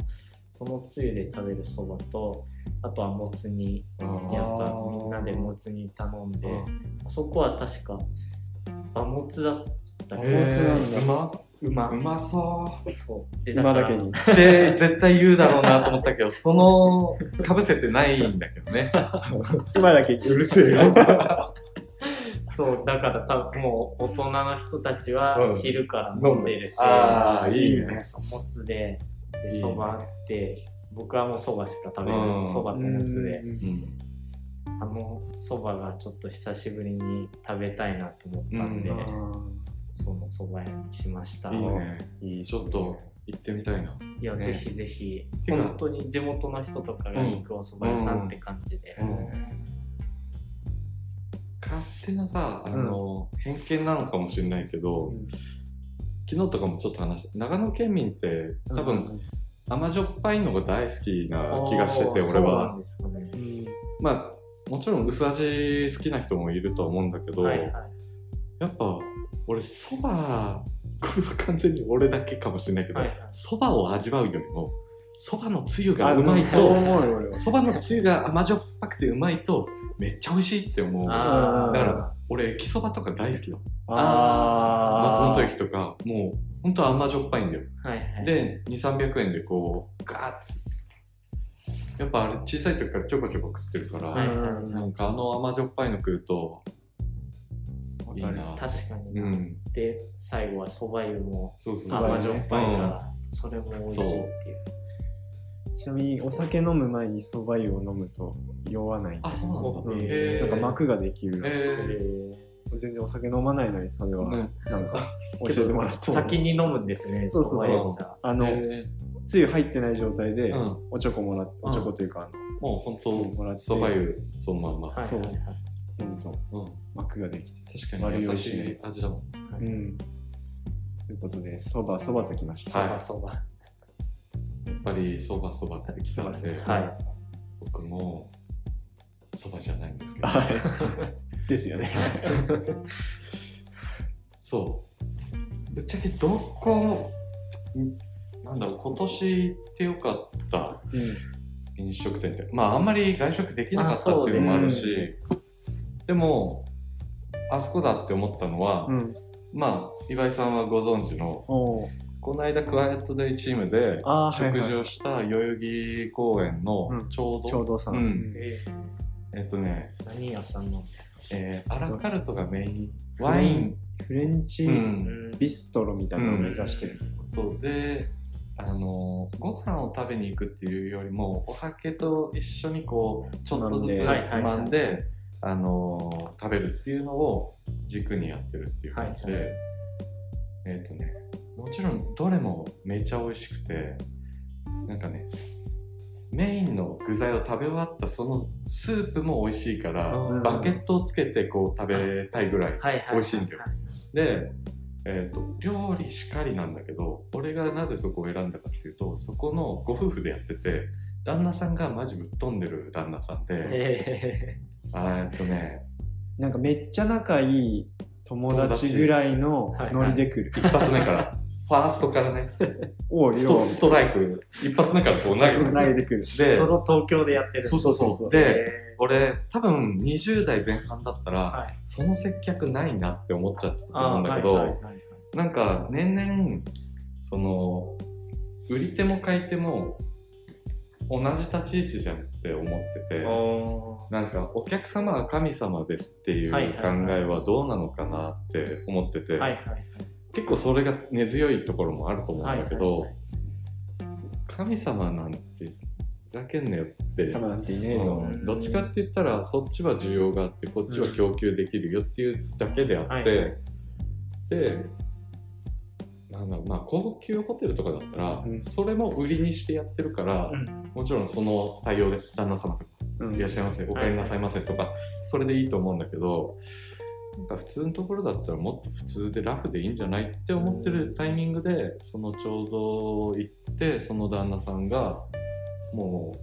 そのつゆで食べる蕎麦とあとはもつ煮うんやっぱみんなでもつ煮頼んで、うん。あそこは確か馬もつだったっけ馬もつなんだうま馬う。まそそう。で今だけに。うって絶対言うだろうなと思ったけどそのかぶせてないんだけどね。今だけに。う。るせえよ。そうだから多分もう大人の人たちはうん。昼から飲んでるし、ああいいね。もつでいいね。でそばって僕はもうそばしか食べない。うん。そばともつで。うん。あのそばがちょっと久しぶりに食べたいなと思ったんで、うんそのそば屋にしました。いいね。いいちょっと行ってみたいな。いや、ね。ぜひぜひ。本当に地元の人とかが行くお蕎麦屋さんって感じで、勝手なさ、あの、偏見なのかもしれないけど、昨日とかもちょっと話した長野県民って多分、甘じょっぱいのが大好きな気がしてて俺は。ね。まあもちろん薄味好きな人もいると思うんだけど、はいはい。やっぱ俺そばこれは完全に俺だけかもしれないけどはいはい。そば、を味わうよりもそばのつゆがあうまいと。そばのつゆが甘じょっぱくてうまいとめっちゃ美味しいって思う。だから俺駅そばとか大好きだあ松本駅とかもうほんと甘じょっぱいんだよ。はいはい。で2300円でこうガーッ。てやっぱあれ小さい時からちょこちょこ食ってるから、はいはい。なんかあの甘じょっぱいの食うといいな。確かにな、うん。で最後はそば湯もそうそう。蕎麦甘じょっぱいから、それも美味しいっていう。ちなみにお酒飲む前に蕎麦湯を飲むと酔わない。あそうなんだ。うん。なんか膜ができるらしい。え全然お酒飲まないのにそれは、なんか 教えてもらって。先に飲むんですねそうそうそう。あ。の、えつゆ入ってない状態でうん。おちょこもらって、おちょこというか、もうほんともらって。そば湯そのまんま、そうはいはいはいの飲むとうん、膜ができて。確かに優しい味だもんうん。ということで、そば、そばときました。はいそばやっぱりそばそばってきたんで、そばはい僕もそばじゃないんですけど、はい。ですよね。そうぶっちゃけどこんなんだろう今年行ってよかったうん。飲食店ってまああんまり外食できなかったっていうのもあるしでもあそこだって思ったのは、うん。まあ岩井さんはご存知のこの間クワイエットデイチームで食事をした代々木公園のうん。ちょうど、ちょうどさん。うん。ええ。っとね、ー何屋さんのえーアラカルトがメインワイン、フレンチうん、ビストロみたいなのを目指してる。そう。であのご飯を食べに行くっていうよりもお酒と一緒にこうちょっとずつつまんで。つまんであの食べるっていうのを軸にやってるっていう感じで、はいえっ、とねもちろんどれもめちゃ美味しくてなんかねメインの具材を食べ終わったそのスープも美味しいからうん。バケットをつけてこう食べたいぐらい美味しいんだよ。で、えー、と料理しかりなんだけど俺がなぜそこを選んだかっていうとそこのご夫婦でやってて旦那さんがマジぶっ飛んでる旦那さんでえあーえっとね。なんかめっちゃ仲いい友達ぐらいのノリで来る。一発目から。ファーストからね。おう、ス量トストライク。一発目からこう投げてくる。投げてくる。ー、でその東京でやってる。そうそうそう。そうでえ俺多分20代前半だったら、はい。その接客ないなって思っちゃってたーと思うんだけど、はいはいはいはい。なんか年々その売り手も買い手も同じ立ち位置じゃんって思ってておなんかお客様は神様ですっていう考えはどうなのかなって思ってて、結構それが根強いところもあると思うんだけど、神様なんてふざけんなよって様なんていねえぞ。うんどっちかって言ったらそっちは需要があってこっちは供給できるよっていうだけであって、はい。でなんだろうまあ高級ホテルとかだったら、うん。それも売りにしてやってるから、うん。もちろんその対応で旦那様とかうん。いらっしゃいませ、お帰りなさいませとか、それでいいと思うんだけどなんか普通のところだったらもっと普通でラフでいいんじゃないって思ってるタイミングでそのちょうど行ってその旦那さんがも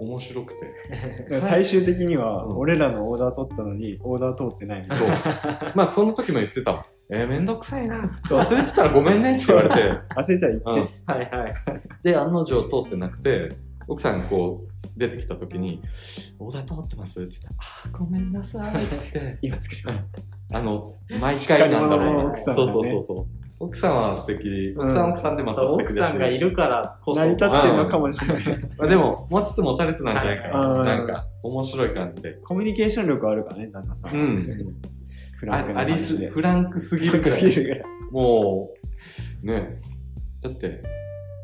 う面白くて。最終的にはうん俺らのオーダー取ったのにオーダー通ってないみたいそう。なまあその時も言ってたわえー、めんどくさいな。忘れてたらごめんねって言われて。焦ったら言って。っつってはいはい。で案の定通ってなくて奥さんがこう出てきた時に「オーダー通ってます?」って言ったら「あーごめんなさい」って言って。今作ります。あの毎回なんだろう。ね。そうそうそうそう。奥さんは素敵。奥さんは奥さんでまた素敵奥だし。さんがいるからこそ。成り立ってるのかもしれない。まあでも持ちつ持たれつなんじゃないかな、はいなんか面白い感じで。コミュニケーション力あるからね旦那さん。うんフランクなあありすフランクすぎるくらい。もうね。だって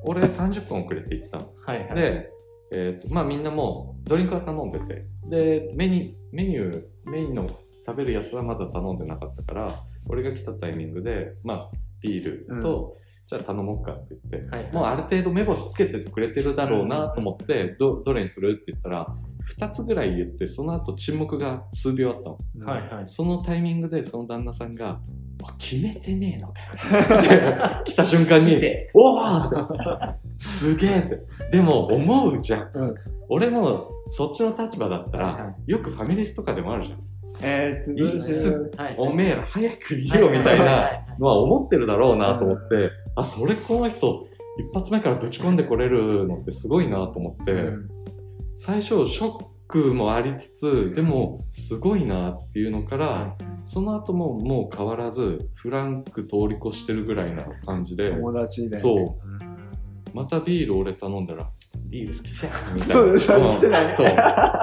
俺30分遅れて行ってたの。はいはい。で、えーとまあみんなもうドリンクは頼んでて。でメニューメニューメインの食べるやつはまだ頼んでなかったから俺が来たタイミングでまあビールと、じゃあ頼もうかって言って、はいはい。もうある程度目星つけててくれてるだろうなと思って、どどれにするって言ったら2つぐらい言ってその後沈黙が数秒あったの。はいはい。そのタイミングでその旦那さんが「あ決めてねえのかよ」っ て来た瞬間にで「おお!」って。すげえって。でも思うじゃん、うん。俺もそっちの立場だったら、よくファミレスとかでもあるじゃん、えーっとい。おめえら早く言えよみたいなのは思ってるだろうなと思って、あそれこの人一発目からぶち込んでこれるのってすごいなと思って、うん最初ショックもありつつでもすごいなっていうのから、その後ももう変わらずフランク通り越してるぐらいな感じで友達でそう。またビール俺頼んだらビール好きじゃんみたいな。そうそう言ってたねそう。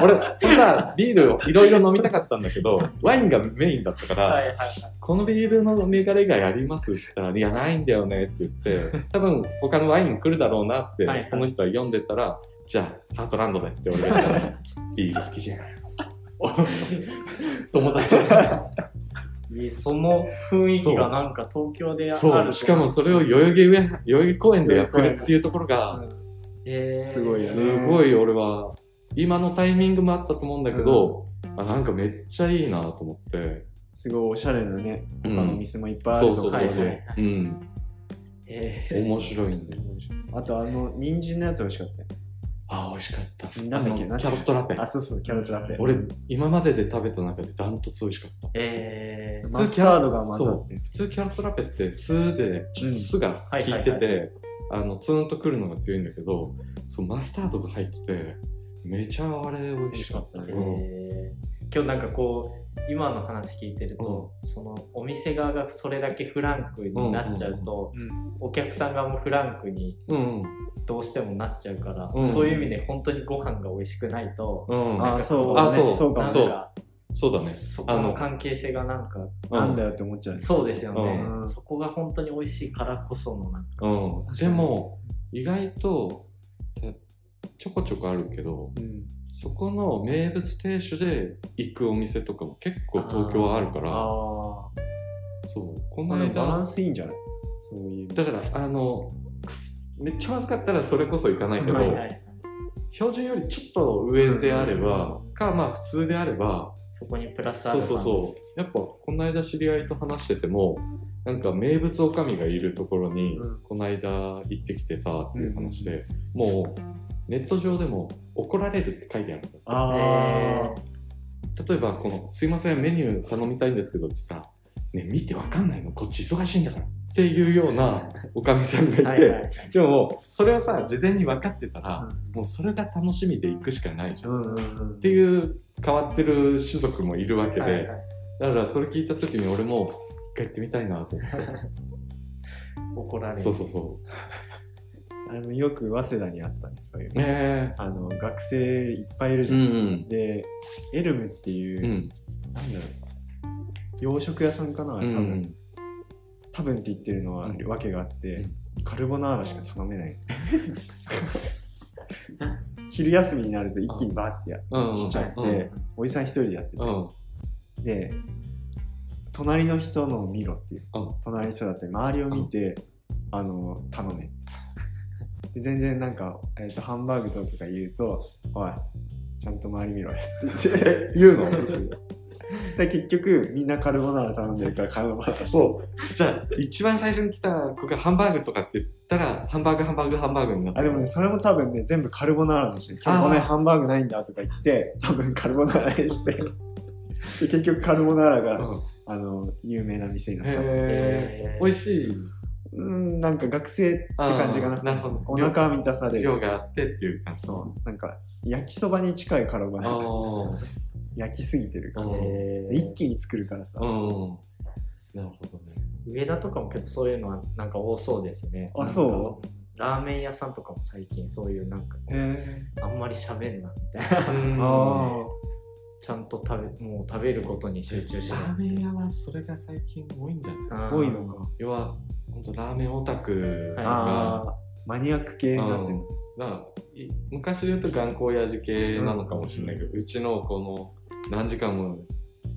俺本当はビールをいろいろ飲みたかったんだけどワインがメインだったから、はいはいはい。このビールの銘柄以外ありますって言ったら、いや、ないんだよねって言って、多分他のワイン来るだろうなってはいはい、その人は読んでたら、じゃあ、ハートランドでって俺が言ったら、ビール好きじゃん。友達。いいその雰囲気がなんか東京である。そう、しかもそれを代々木上、代々木公園でやってるっていうところが、えー。すごいよね。すごい俺は、今のタイミングもあったと思うんだけど、あなんかめっちゃいいなと思って。すごいおしゃれなねうん。他の店もいっぱいあそうそうそうると思うのそう。はいはいは。うん。えー。面白いんだよ。あとあの人参のやつ美味しかったよ。あ、美味しかった。なんだっけ？キャロットラペ。あそうそうキャロットラペ。俺、今までで食べた中でダントツ美味しかった。えー。マスタードが混ざって。そう。普通キャロットラペって酢でちょっと酢が効いてはいはい。てあのツーンとくるのが強いんだけどそうマスタードが入っててめちゃあれ美味しかった美味しかったねうんえー。今日なんかこう今の話聞いてると、そのお店側がそれだけフランクになっちゃうと、うんお客さん側もフランクにうんどうしてもなっちゃうから、うんそういう意味で本当にご飯が美味しくないと、うん。あそうあそう。そうかもそう。なんかそうだね。そこの関係性がなんかうん。なんだよって思っちゃうそうですよね、うん。そこが本当に美味しいからこそのなんか。うん。でも意外とたちょこちょこあるけどうん。そこの名物亭主で行くお店とかも結構東京はあるからあそうこあの間バランスいいんじゃない？そういうだからあのめっちゃまずかったらそれこそ行かないけど、はいはい標準よりちょっと上であれば、かまあ普通であればそこにプラスアそうルファそうそうやっぱこの間知り合いと話しててもなんか名物おかみがいるところに、うん。この間行ってきてさっていう話で、もうネット上でも怒られるって書いてあるの。あえ例えばこの「すいませんメニュー頼みたいんですけど」って言ったら「ね見てわかんないの。こっち忙しいんだから」っていうようなおかみさんがいて、ーはいはいはい。でもそれはさ事前に分かってたら、うん。もうそれが楽しみで行くしかないじゃん、うんうんうん。っていう変わってる種族もいるわけで、はいはい。だからそれ聞いた時に俺も一回行ってみたいなと思って。怒られる。そうそうそあのよく早稲田にあったねそういう。うえ。あの学生いっぱいいるえじゃん、うんでエルムっていう、うん。うんなんだろう。洋食屋さんかな多分、うん多分って言ってるのはうん。訳があって、うん。カルボナーラしか頼めない。昼休みになると一気にバーってやうん来ちゃって、うんおじさん一人でやってて、うん。で隣の人のを見ろっていう、うん。隣の人だったり周りを見て、あの頼め。で全然なんか、えー、とハンバーグととか言うと「おいちゃんと周り見ろよ」って言 うの？で結局みんなカルボナーラ頼んでるからカルボナーラ。そう。じゃあ、一番最初に来た子がハンバーグとかって言ったら、ハンバーグ、ハンバーグ、ハンバーグになってあでもねそれも多分ね全部カルボナーラの人に今日ごめんハンバーグないんだとか言って多分カルボナーラにして。で結局カルボナーラが、うん。あの有名な店になった。美味しい？うんなんか学生って感じかな。なるほど。お腹は満たされる。量があってっていう感じ。そう。なんか焼きそばに近いカルボナーラ。あ焼きすぎてるから、うんへー一気に作るからさ、あ。うん。なるほどね。上田とかもけどそういうのはなんか多そうですね。あそう？ラーメン屋さんとかも最近そういうなんかあんまり喋んなみたいな。ちゃんと食べもう食べることに集中しラない。ーメン屋はそれが最近多いんじゃない？多いのか要は、本当ラーメンオタクはいが、あーマニアック系になってるだからい昔で言うと頑固親父系なのかもしれないけど、うちのこの何時間も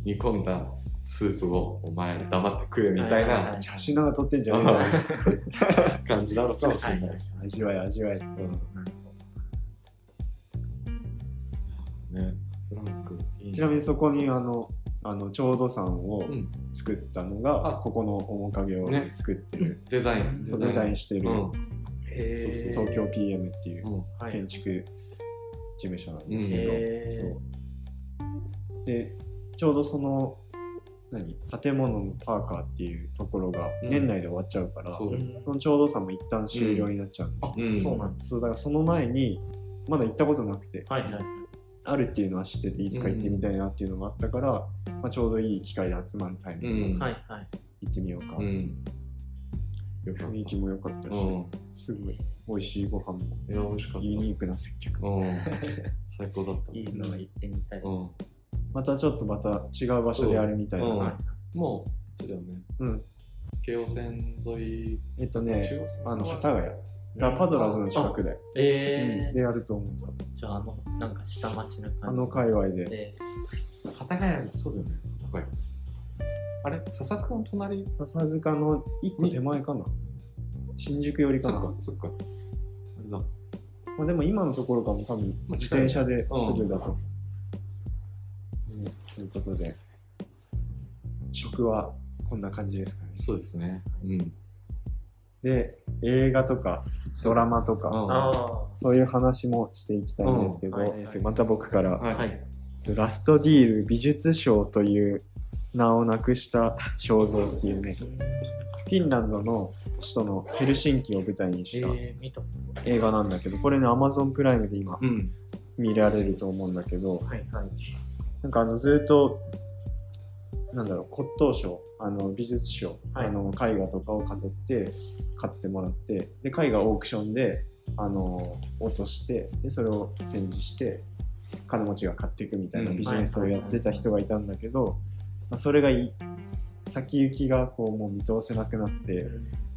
煮込んだスープをお前黙って食えみたいな写真なんか撮ってんじゃねえだろ感じなのか。もしれない。はい味わい。味わいね、フランクいいね。ちなみにそこにあのあのちょうどさんをうん。作ったのが、あ。ここの面影をね。作ってる、デザイン。そうデザインしてる、うん。東京 PM っていう建築事務所なんですけど、そうでちょうどその何？建物のパーカーっていうところがうん年内で終わっちゃうから、そうそのちょうどさんも一旦終了になっちゃう、あ、うんそうなんです。そうだからその前にまだ行ったことなくてはいはい。あるっていうのは知ってていつか行ってみたいなっていうのがあったから、まあ、ちょうどいい機会で集まるタイミングでうんはいはい。行ってみようか、うん。よかった。雰囲気も良かったし、うん。すごい美味しいご飯もいや、美味しかった。ユニークな接客うん。最高だった。いいのは行ってみたいです。うん。またちょっとまた違う場所でやるみたいだう。んなもう、こっちだよね。うん。京王線沿い。えっとねあの幡ヶ谷。がパドラーズの近くで、えー。うん。でやると思う。多分じゃあ、あの、なんか下町な感じ。あの界隈で。で、幡ヶ谷、そうだよね。幡ヶ谷。あれ？笹塚の隣？笹塚の一個手前かな。新宿寄りかな。そっか、そっか。あれだ。まあ、でも今のところかも多分まあ自転車。ですうん。ぐだと、う。んということで食はこんな感じですかねそうですね。うん。で映画とかドラマとか、そういう話もしていきたいんですけど、うんはいまた僕から、はい。はい。ラストディール美術賞という名をなくした肖像っていうねフィンランドの首都のヘルシンキを舞台にした映画なんだけどこれね Amazon プライムで今うん。見られると思うんだけどとはいはい。なんかあのずっとなんだろう骨董賞あの美術賞、はい。あの絵画とかを飾って買ってもらってで絵画オークションであの落としてでそれを展示して金持ちが買っていくみたいなうん。ビジネスをやってた人がいたんだけど、まあ、それがい先行きがこうもう見通せなくなって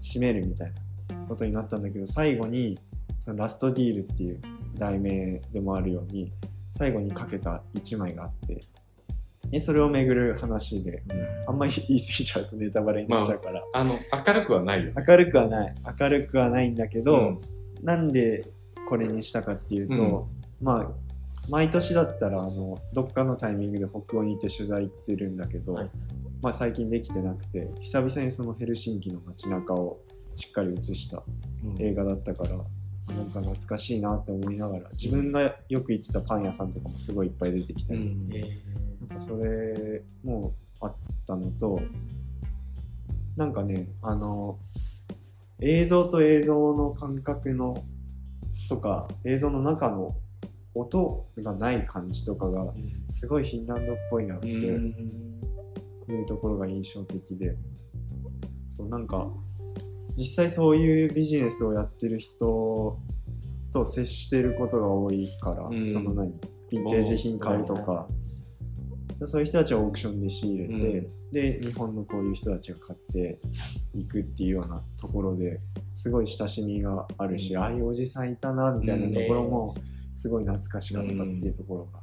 閉めるみたいなことになったんだけど最後にそのラストディールっていう題名でもあるように最後にかけた1枚があって。でそれをめぐる話であんまり言い過ぎちゃうとネタバレになっちゃうから、あの、明るくはないよ。明るくはない。明るくはないんだけど、うん。なんでこれにしたかっていうと、まあ毎年だったらあのどっかのタイミングで北欧に行って取材行ってるんだけど、はい。まあ、最近できてなくて久々にそのヘルシンキの街中をしっかり映した映画だったから、なんか懐かしいなって思いながら自分がよく行ってたパン屋さんとかもすごいいっぱい出てきたり、うん。えなんかそれもあったのとなんかねあの映像と映像の感覚のとか映像の中の音がない感じとかがすごいフィンランドっぽいなっていうところが印象的でそうなんか実際そういうビジネスをやってる人と接してることが多いから、うん。その何ヴィンテージ品買うとか、でそういう人たちはオークションで仕入れて、で日本のこういう人たちが買っていくっていうようなところですごい親しみがあるし、うん。ああいうおじさんいたなみたいなところもすごい懐かしかったっていうところが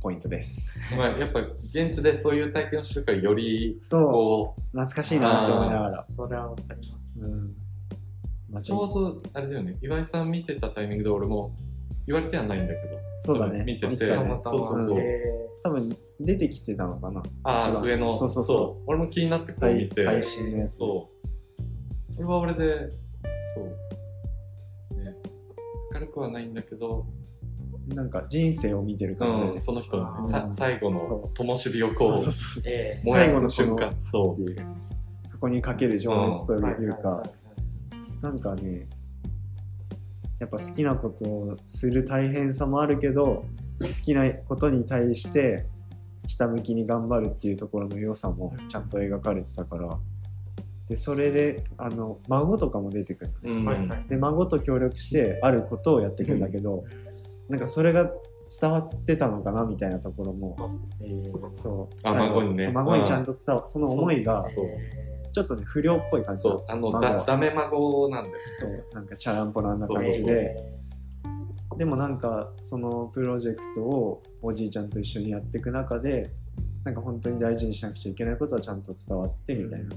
ポイントです。まあ、やっぱ現地でそういう体験をしてるからよりそう。こ懐かしいなって思いながら。それはわかります。うん。ちょうどあれだよね。岩井さん見てたタイミングで俺も言われてはないんだけどそうだね。見てて。見てたね。そうそうそう、うん。え多分出てきてたのかな。あ上の。そうそうそう。俺も気になってこう見て。最最新のやつ。そう。それは俺でそう。ね。明るくはないんだけど、なんか人生を見てる感じで、うん、その人の最後その灯火をこうそうそうそうーえ燃や最後のす瞬間。そっていう。そこにかける情熱とーいうか、なんかねやっぱ好きなことをする大変さもあるけど好きなことに対してひたむきに頑張るっていうところの良さもちゃんと描かれてたから。でそれであの孫とかも出てくるのね。う、うん。はいはい。で孫と協力してあることをやっていくんだけど、なんかそれが伝わってたのかなみたいなところも。えーそう。あ孫にね。孫にちゃんと伝わその思いがちょっとね不良っぽい感じ。そうあの孫だ。ダメ孫なんだよ。そうなんかチャランポランな感じで。でもなんかそのプロジェクトをおじいちゃんと一緒にやっていく中でなんか本当に大事にしなくちゃいけないことはちゃんと伝わってみたいな、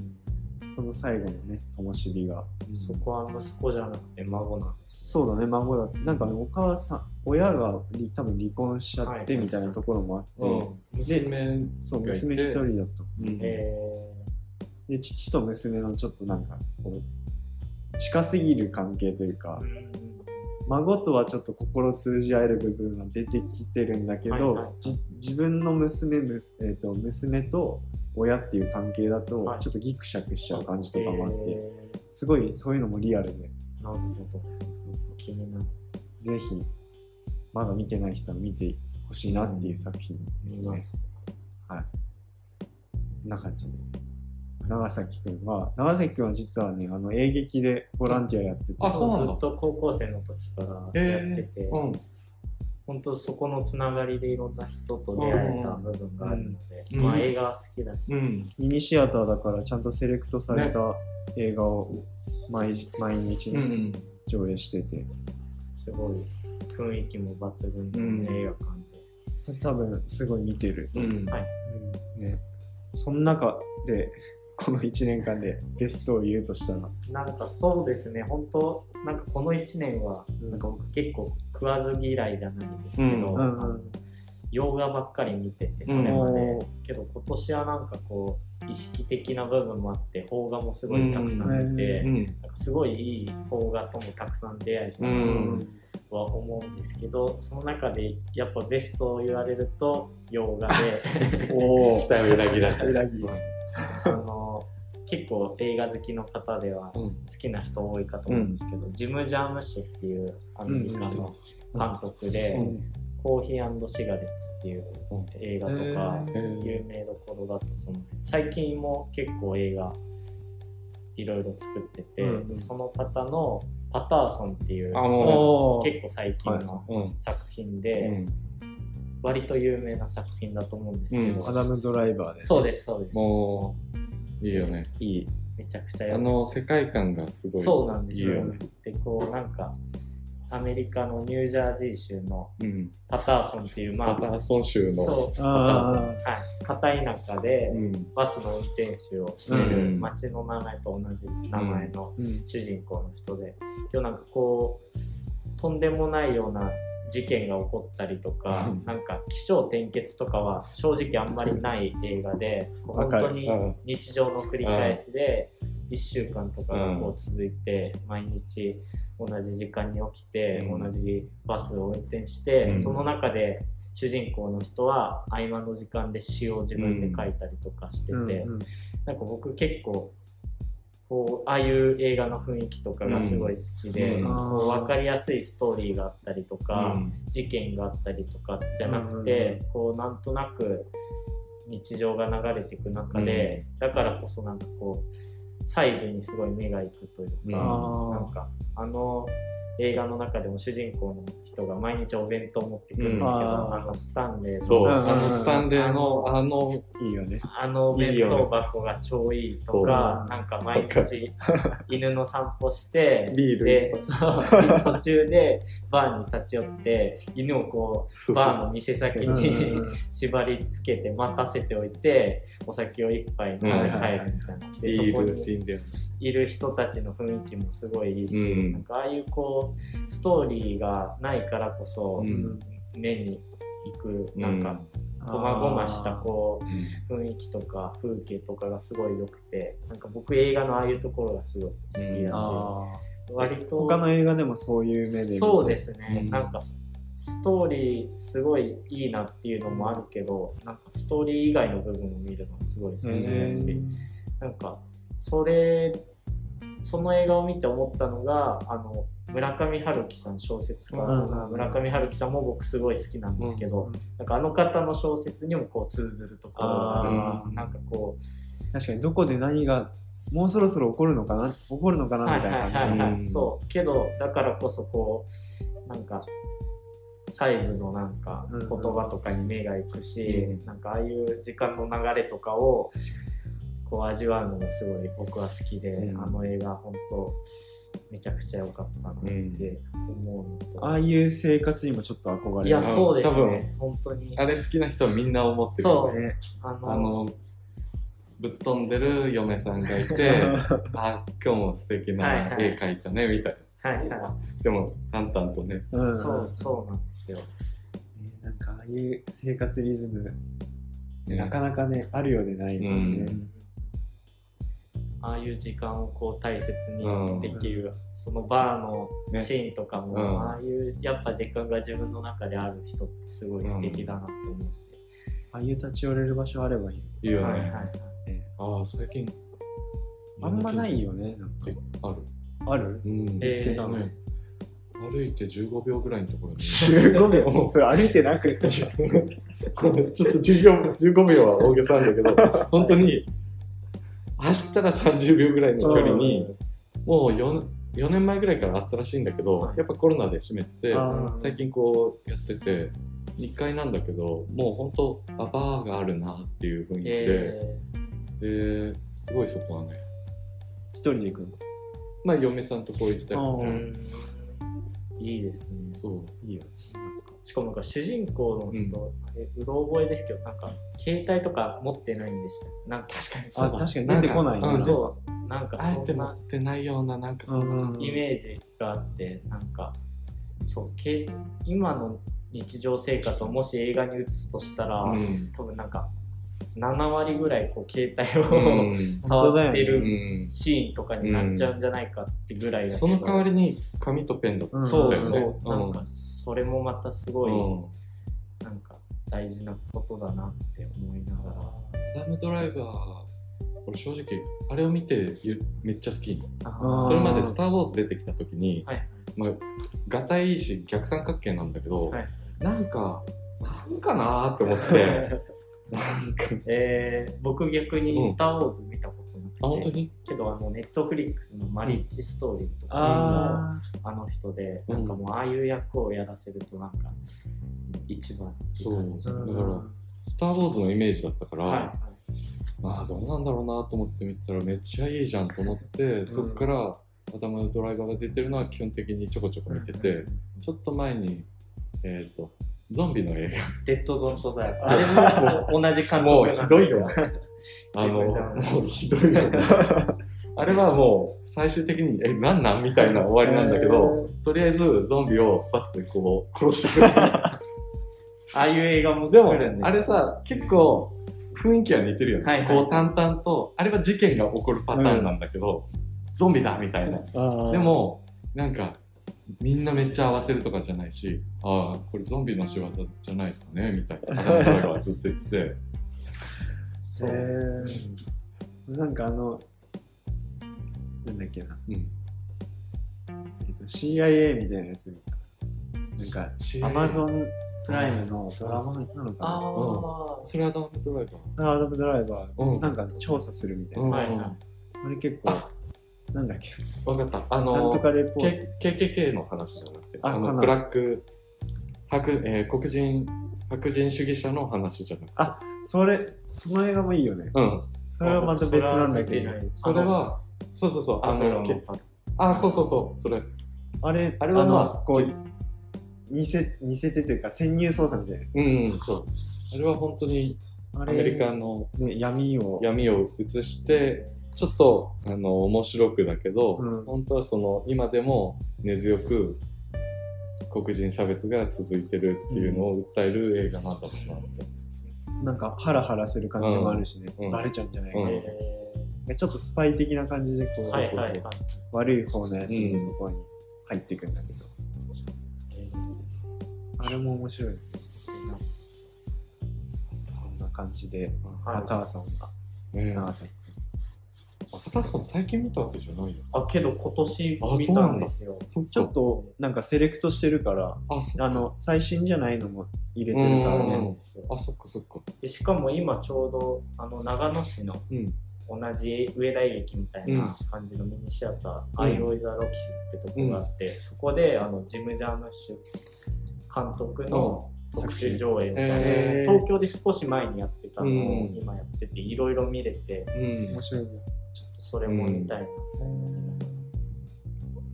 その最後のね灯火が。そこは息子じゃなくて孫なんです。そうだね孫だなんかねお母さん親がり多分離婚しちゃってみたいなところもあって、うん、娘そう娘一人だった。うん。えで父と娘のちょっとなんかこう近すぎる関係というかー孫とはちょっと心通じ合える部分が出てきてるんだけど、はいはい。自分の娘えー、と娘と親っていう関係だとはい。ちょっとギクシャクしちゃう感じとかもあって、えすごいそういうのもリアルでーなるほど。そうそうそう。気になる。ぜひまだ見てない人は見てほしいなっていう作品ですね。見ます。はい。こんな感じで。長崎くんは、長崎くんは実はね、あの演劇でボランティアやってて、あそうなんだ。ずっと高校生の時からやってて、うん本当そこのつながりでいろんな人と出会えた部分があるので、うん。まあ映画は好きだし、うん。ミニシアターだからちゃんとセレクトされた映画を毎,、毎日上映してて、すごい雰囲気も抜群の映画館で、多分すごい見てる。うん。はい。ね。その中で、この1年間でベストを言うとしたら、なんかそうですね。本当なんかこの1年はうんなんか僕結構食わず嫌いじゃないんですけど、洋画ばっかり見ててそれまで、うんけど今年はなんかこう意識的な部分もあって邦画もすごいたくさん見て、なんかすごいいい邦画ともたくさん出会えたうなんとは思うんですけど、その中でやっぱベストを言われると洋画で お 期待を裏切らない結構映画好きの方ではうん。好きな人多いかと思うんですけど、ジム・ジャームッシュっていうアメリカの監督で、うん。コーヒーシガレッツっていう映画とか、有名どころだとその最近も結構映画いろいろ作ってて、うん。その方の「パターソン」っていう結構最近のうん。作品うで、ん。割と有名な作品だと思うんですけど、うん。アダム・ドライバーで。そうですそうです。もういいよね。いい。めちゃくちゃやあの世界観がすごいそうなんですよ。いいよね。でこうなんかアメリカのニュージャージー州のうん。パターソンっていうまあパターソン州の。そうあはい。片田舎でうんバスの運転手をしてるうん。町の名前と同じ名前のうん。主人公の人で今日なんかこうとんでもないような事件が起こったりとか、うん。なんか起承転結とかは正直あんまりない映画で、本当にうん日常の繰り返しで1週間とかがこう続いて、毎日同じ時間に起きて、うん。同じバスを運転して、うん。その中で主人公の人は合間の時間で詩を自分で書いたりとかしてて、なんか僕結構こうああいう映画の雰囲気とかがすごい好きで、うん。こう分かりやすいストーリーがあったりとか、うん。事件があったりとかじゃなくて、こうなんとなく日常が流れていく中で、だからこそなんかこう細部にすごい目がいくというか、うん。なんかあの映画の中でも主人公の人が毎日お弁当を持ってくるんですけど、うん。あのスタンレーのそう、うんあのスタンレーのあのいいよね。あのお弁当箱が超いいとそう。か、なんか毎日犬の散歩して、ビールで、途中でバーに立ち寄って、犬をこう、バーの店先うんにうん。縛り付けて待たせておいて、お酒を一杯飲んで帰るみたいな。で、いいルそこにーティンだよね。いる人たちの雰囲気もすごいいいし、うん。なんかああいうここうストーリーがないからこそ、うん。目に行くなんかごまごましたこう雰囲気とか風景とかがすごい良くてなんか僕映画のああいうところがすごい好きだし、あ割と他の映画でもそういう目でそうですね、うん。なんかスストーリーすごいいいなっていうのもあるけどなんかストーリー以外の部分を見るのがすごい好きだし、へなんかそれその映画を見て思ったのがあの村上春樹さん小説家。のうん。村上春樹さんも僕すごい好きなんですけど、なんかあの方の小説にもこう通ずるところがなんかこ確かにどこで何がもうそろそろ起こるのかな起こるのかうなみたいな。はい感じはいはい。そう。けどだからこそこうなんか細部のなんかうん言葉とかに目がいくし、うん。なんかああいう時間の流れとかをこう味わうのがすごい僕は好きで、うん。あの映画本当めちゃくちゃ良かったなって思うのと、ああいう生活にもちょっと憧れる。いやそうです多分ね本当に。あれ好きな人はみんな思ってるそう。ねあのあのぶっ飛んでる嫁さんがいて あ今日も素敵なはいはい。絵描いたねみたいはいはい。なでも淡々とね。うん。そうそうなんですよ。ねなんかああいう生活リズム、ね。なかなかねあるようでないもんね、うんああいう時間をこう大切うんにできる、そのバーのね。シーンとかも、うん。ああいうやっぱ時間が自分の中である人ってすごい素敵だなと思うし、ああいう立ち寄れる場所あればいい、いいよね、はいはいはい。ね、ああ最近。あんまないよねなんか。えある。ある？うん。えー見つけたの、ね歩いて15秒ぐらいのところに15秒？それ歩いてなくて。ちょっと15秒 ,15 秒は大げさなんだけど本当に走ったら30秒ぐらいの距離にもう 4, 4年前ぐらいからあったらしいんだけどはいやっぱコロナで閉めてて最近こうやってて2階なんだけどもう本当あバーがあるなっていう雰囲気で、えですごいそこはね。一人で行くの？まあ嫁さんとこう行ったりとか。いいですね。そう。いいよしかもなんか主人公の人、あれうろ覚えですけどなんか携帯とか持ってないんでした。なんか確かにあ確かに出てこないなんかう。ん。そうなんかあえてそんな持ってないようななんかそんなイメージがあってなんかそうけ今の日常生活をもし映画に移すとしたら、うん。多分なんか7割ぐらいこう携帯を、うん。触ってうるんシーンとかになっちゃうんじゃないかってぐらいだけど、その代わりに紙とペンだったうんそうだよね。そう、なんかそれもまたすごい、うん。なんか大事なことだなって思いながら。アダムドライバー俺正直あれを見てゆめっちゃ好きそれまで「スター・ウォーズ」出てきた時に、はい。まあ、がたいいいし逆三角形なんだけど、はい。なんかなんかなーって思って なんかえー、僕逆うんに「スター・ウォーズ」あ本当にけどあのネットフリックスのマリッジストーリーとかあのあの人で、うん。なんかもうああいう役をやらせるとなんか一番っていう感じ。そう。ーだから「スター・ウォーズ」のイメージだったから、はい。ああどうなんだろうなと思って見てたらめっちゃいいじゃんと思って、そっからアダムドライバーが出てるのは基本的にちょこちょこ見てて、ちょっと前にえっ、とゾンビの映デッド・ドント・ダイあれも同じ画監督もうひどいよあの もうひどいよね。あれはもう最終的にえなんなんみたいな終わりなんだけど、とりあえずゾンビをバッてこう殺してくれる。ああいう映画もでもあれさ結構雰囲気は似てるよね、はいはい。こう淡々とあれは事件が起こるパターンなんだけど、ゾンビだみたいな。あでもなんかみんなめっちゃ慌てるとかじゃないしああこれゾンビの仕業じゃないですかねみたいな。ずっと言っててそう。なんかあのなんだっけな、うん。えっと、CIA みたいなやつ。なんか CIA アマゾンプライムのドラマなのかな。あそれはアダムドライバー。アダムドライバうん。ーなんか調査するみたいな、うんはいはい。あれ結構なんだっけ。分かった。あなんのとかレポー K- KKK の話じゃなくてあのブラック白、えー黒人白人主義者の話じゃなくて。あそれその映画もいいよね。うん。それはまた別なんだけど。それはそうそうそう。ああの。あそうそうそう。それ。あれあれはまあのこう似せ似せてというか潜入捜査みたいなやつ、うんうんそう。あれは本当にアメリカのね、闇を。闇を映してちょっとあの面白くだけど、うん。本当はその今でも根強く黒人差別が続いてるっていうのを訴える映画なんだろうなって。なんかハラハラする感じもあるしね、うん。バレちゃうんじゃないかな、うん。えちょっとスパイ的な感じでこう、ーはいはいはい。悪い方のやつのところに入っていくんだけど、えあれも面白い、そんな感じで、ーパターソンが長崎あスタッフ最近見たわけじゃないよ。あ、けど今年あ見たんですよ。ちょっとなんかセレクトしてるからあ、そっか。あの最新じゃないのも入れてるからうんねあ、そっかそっか。でしかも今ちょうどあの長野市のうん。同じ上田劇みたいな感じのミニシアター、アイロイザ・ロキシってとこがあって、そこであのジム・ジャームッシュ監督の特集上映みたいな、へー。東京で少し前にやってたのをうん。今やってていろいろ見れてうん。面。白いねそれも見たいな、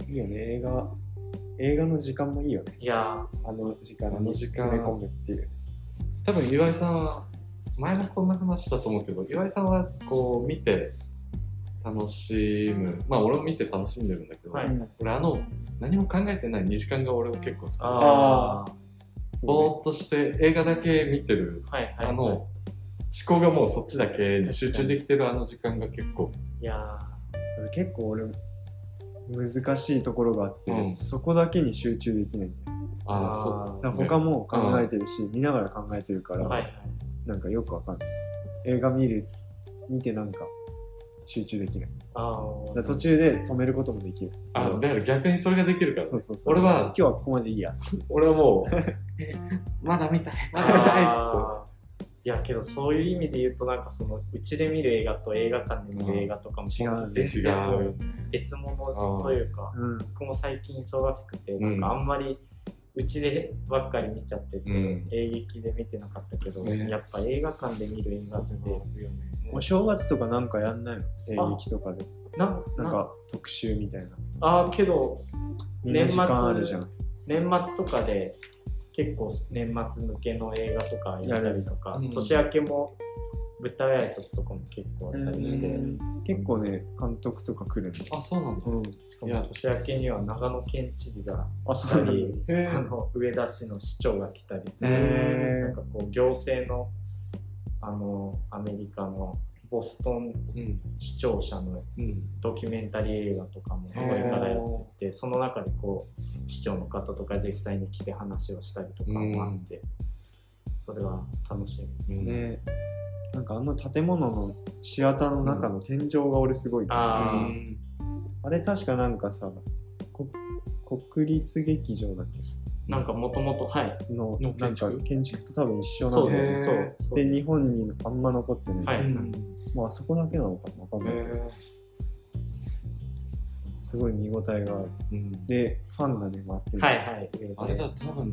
いいよね。映画映画の時間もいいよね。いや。あの時間あにの時間。詰め込むっていう。多分岩井さんは、前もこんな話したと思うけど、岩井さんはこう見て楽しむ。まあ俺も見て楽しんでるんだけど、はい。うん俺あの、何も考えてない2時間が俺は結構好き。で。ああぼーっとして映画だけ見てる、はいはいあの、思考がもうそっちだけに集中できてるあの時間が結構。いやそれ結構俺難しいところがあって、うん。そこだけに集中できないんだよ。ああ、あーそう。だから他も考えてるし、見ながら考えてるから、ーはいはい。なんかよくわかんない。映画見る見てなんか集中できない。あだ途中で止めることもできる。あだから逆にそれができるから、そうそうそう。俺は今日はここまでいいや。俺はもう、まだ見たい、まだ見たいっつって。いやけどそういう意味で言うとなんかそのうちで見る映画と映画館で見る映画とかも違う全違然う。別物というかうん。僕も最近忙しくてん。なんかあんまりうちでばっかり見ちゃってて、うん。映劇で見てなかったけど、ね。やっぱ映画館で見る映画ってよね。お正月とかなんかやんないの？映劇とかで。ななんか特集みたいな。ああけどみんな時間あるじゃん。年末とかで結構年末向けの映画とかやったりとか、うん年明けも舞台挨拶とかも結構あったりして、えー結構ね監督とか来るの。あ、そうなんだ。うん。しかも年明けには長野県知事があ来たり、へあの上田市の市長が来たりする、へー。なんかこう行政のあのアメリカのボストンうん。市庁舎のうん。ドキュメンタリー映画とかもこれからやっててその中でこう市長の方とか実際に来て話をしたりとかもあって、それは楽しみです。ねなんかあの建物のシアターの中の天井が俺すごい、うんあれ確かなんかさこ国立劇場だっけ？なんかもともとはい。そののなんか建築建築と多分一緒なんだよね。へーそう。そうで日本にあんま残ってない、はい。うん。まああそこだけなのかなわかんないけど、へすごい見応えがある。ーうん。でファンがね回ってる。はいはい。あれだ、多分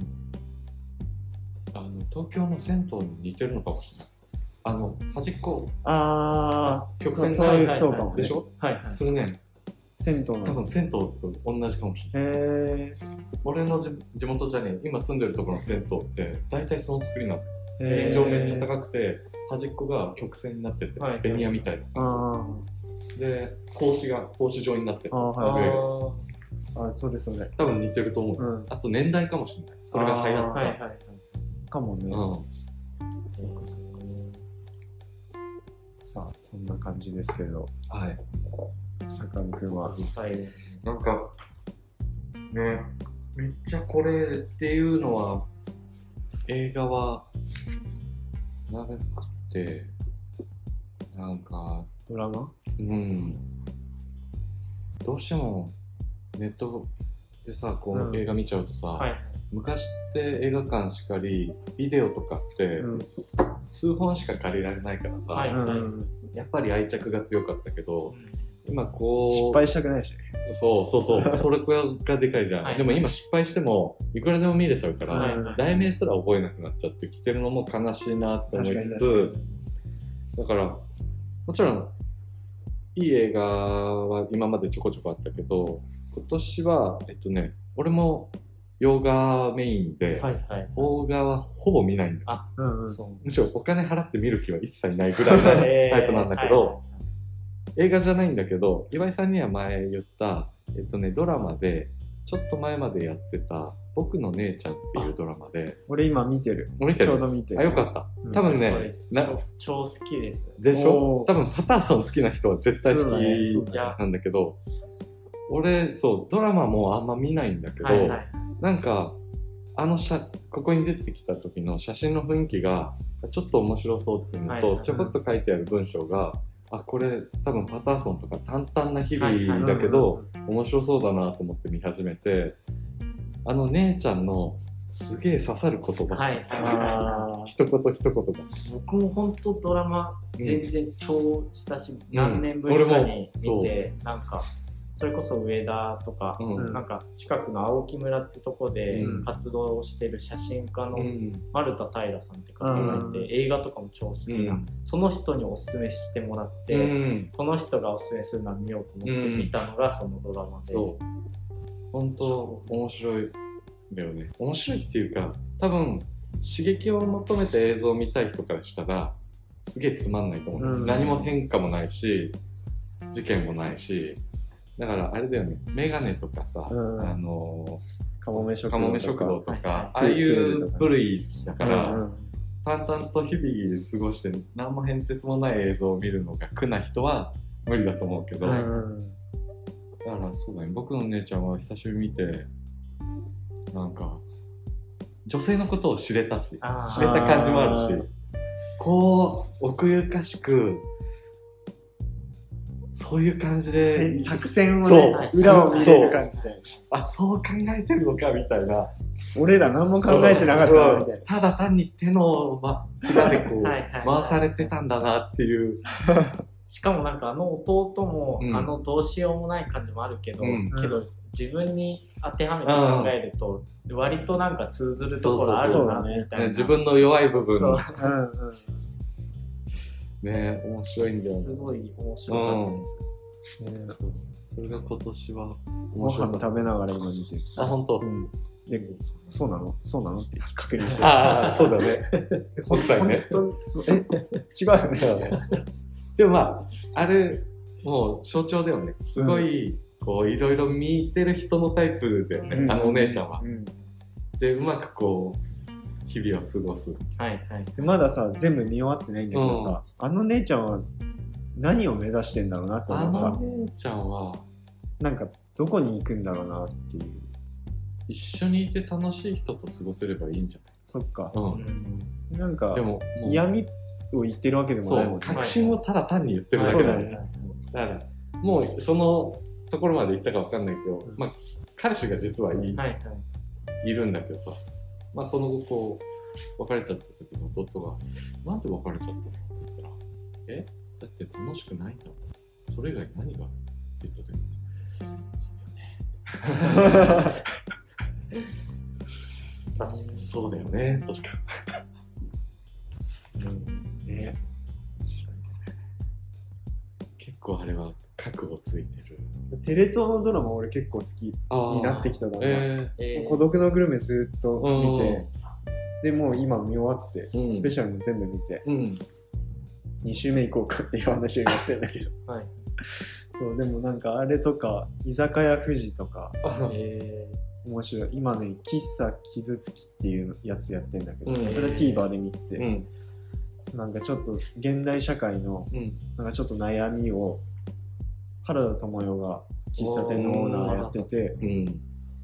あの東京の銭湯に似てるのかもしれない。あの端っこ。ああ曲線そそうかもね。でしょはいはい。それね、銭湯の多分銭湯と同じかもしれない。へ俺の地地元じゃねえ、今住んでるところの銭湯って、大体その作りなの。え天井めっちゃ高くて、端っこが曲線になっててはい、ベニヤみたいな。あ感じ。で、格子が格子状になっててー、あはい上あそれそれ。多分似てると思う。うん。あと年代かもしれない。それが流行った。はいはいはい。かもね、うん。さあそんな感じですけど。はい。坂見くんは。なんか、ね、めっちゃこれっていうのは、映画は長くて、なんか、ドラマ？うん。どうしても、ネットでさ、こうん。う映画見ちゃうとさ、はい。昔って映画館しかり、ビデオとかってうん。数本しか借りられないからさ、やっぱり愛着が強かったけど、今こう、失敗したくないしねそうそうそう、それがでかいじゃん。はい。でも今失敗しても、いくらでも見れちゃうから、はい。はい題名すら覚えなくなっちゃってきてるのも悲しいなって思いつ確かだから、もちろん、いい映画は今までちょこちょこあったけど、今年は、えっとね、俺も洋画メインで、はいはい邦画はほぼ見ないんだよ。うんうん。むしろお金払って見る気は一切ないぐらいの タイプなんだけど、映画じゃないんだけど岩井さんには前言った、えっとね、ドラマでちょっと前までやってた「僕の姉ちゃん」っていうドラマで。俺今見てる。見てる？ちょうど見てる。あよかった。うん。多分ねそれな超好きです。でしょ？多分パターソン好きな人は絶対好きなんだけど俺そうドラマもあんま見ないんだけど、はいはい。なんかあの写ここに出てきた時の写真の雰囲気がちょっと面白そうっていうのと、はいはい。ちょこっと書いてある文章があこれ多分パターソンとか淡々な日々だけど、面白そうだなと思って見始めてあの姉ちゃんのすげえ刺さる言葉、はい。一言一言が、僕も本当ドラマうん全然超久しぶり、うん。何年ぶりかに見て、なんかそれこそ上田とか、うん。なんか近くの青木村ってとこでうん。活動してる写真家のうん。丸田平さんって方がいて、うん。映画とかも超好きな、うん。その人におすすめしてもらって、うん。この人がおすすめするのは見ようと思って見たのがそのドラマで、そう。本当面白いんだよね面白いっていうか多分刺激を求めて映像を見たい人からしたらすげえつまんないと思う、うん。何も変化もないし事件もないしだからあれだよね。メガネとかさ、うん。あのか。もめ食堂とか、はいああいう部類だから、うんうん淡々と日々過ごして何も変哲もない映像を見るのが苦な人は無理だと思うけど、うんだからそうだね。僕の姉ちゃんは久しぶりに見てなんか女性のことを知れたし知れた感じもあるしこう奥ゆかしくそういう感じで。せ作戦をそう。ね、裏を見れる感じで。あそう考えてるのかみたいな。俺ら何も考えてなかったな、みたいな。ただ単に手のま裏でこうはいはい回されてたんだなっていう。しかもなんかあの弟も、うん。あのどうしようもない感じもあるけど、うん。けど自分に当てはめて考えると、割となんか通ずるところあるなみたいな。ね自分の弱い部分。そう。うんうん。ね。面白いんだよね。すごい面白かったです。ね。そうそれが今年はご面白かった飯食べながら今見てる。あ本当うん。で、そうなのそうなの。って確認してああそうだね。ほん奥さんね本当に？そう、え、違うよね。でもまああれもう象徴だよね。すごい、こういろいろ見てる人のタイプだよね、うん。あのお姉ちゃんは。うん。でうまくこう日々を過ごすはいはい。でまださ、全部見終わってないんだけどさ、あの姉ちゃんは何を目指してんだろうなってあ思っの姉ちゃんはた。なんか、どこに行くんだろうなっていう。一緒にいて楽しい人と過ごせればいいんじそっかゃ。ない、うんなんかうん、で、も嫌味を言ってるわけでもないもんね。確信をただ単に言ってるだけだ,、ねだからもうそのところまで行ったかわかんないけど、うんまあ彼氏が実はいい,、はいはい。いるんだけどさまあその後こう別れちゃった時の弟が「なんで別れちゃったの?」って言ったら「え？だって楽しくないんだもん。それ以外何がある?」って言った時に「そうだよね」そうだよね確か。ね。結構あれは覚悟ついてるテレ東のドラマ俺結構好き。あになってきただな。ええー。孤独のグルメずっと見うて、でもう今見終わって、うん。スペシャルも全部見て、ー、うん。2週目行こうかっていう話を今してんだけど。はい。そう、でもなんかあれとか、居酒屋富士とか、え面白い。今ね、喫茶傷つきっていうやつやってんだけど、うん。それは TVer で見てて、うん。なんかちょっと現代社会のうん。なんかちょっと悩みを原田知世が喫茶店のオーナーやっててうん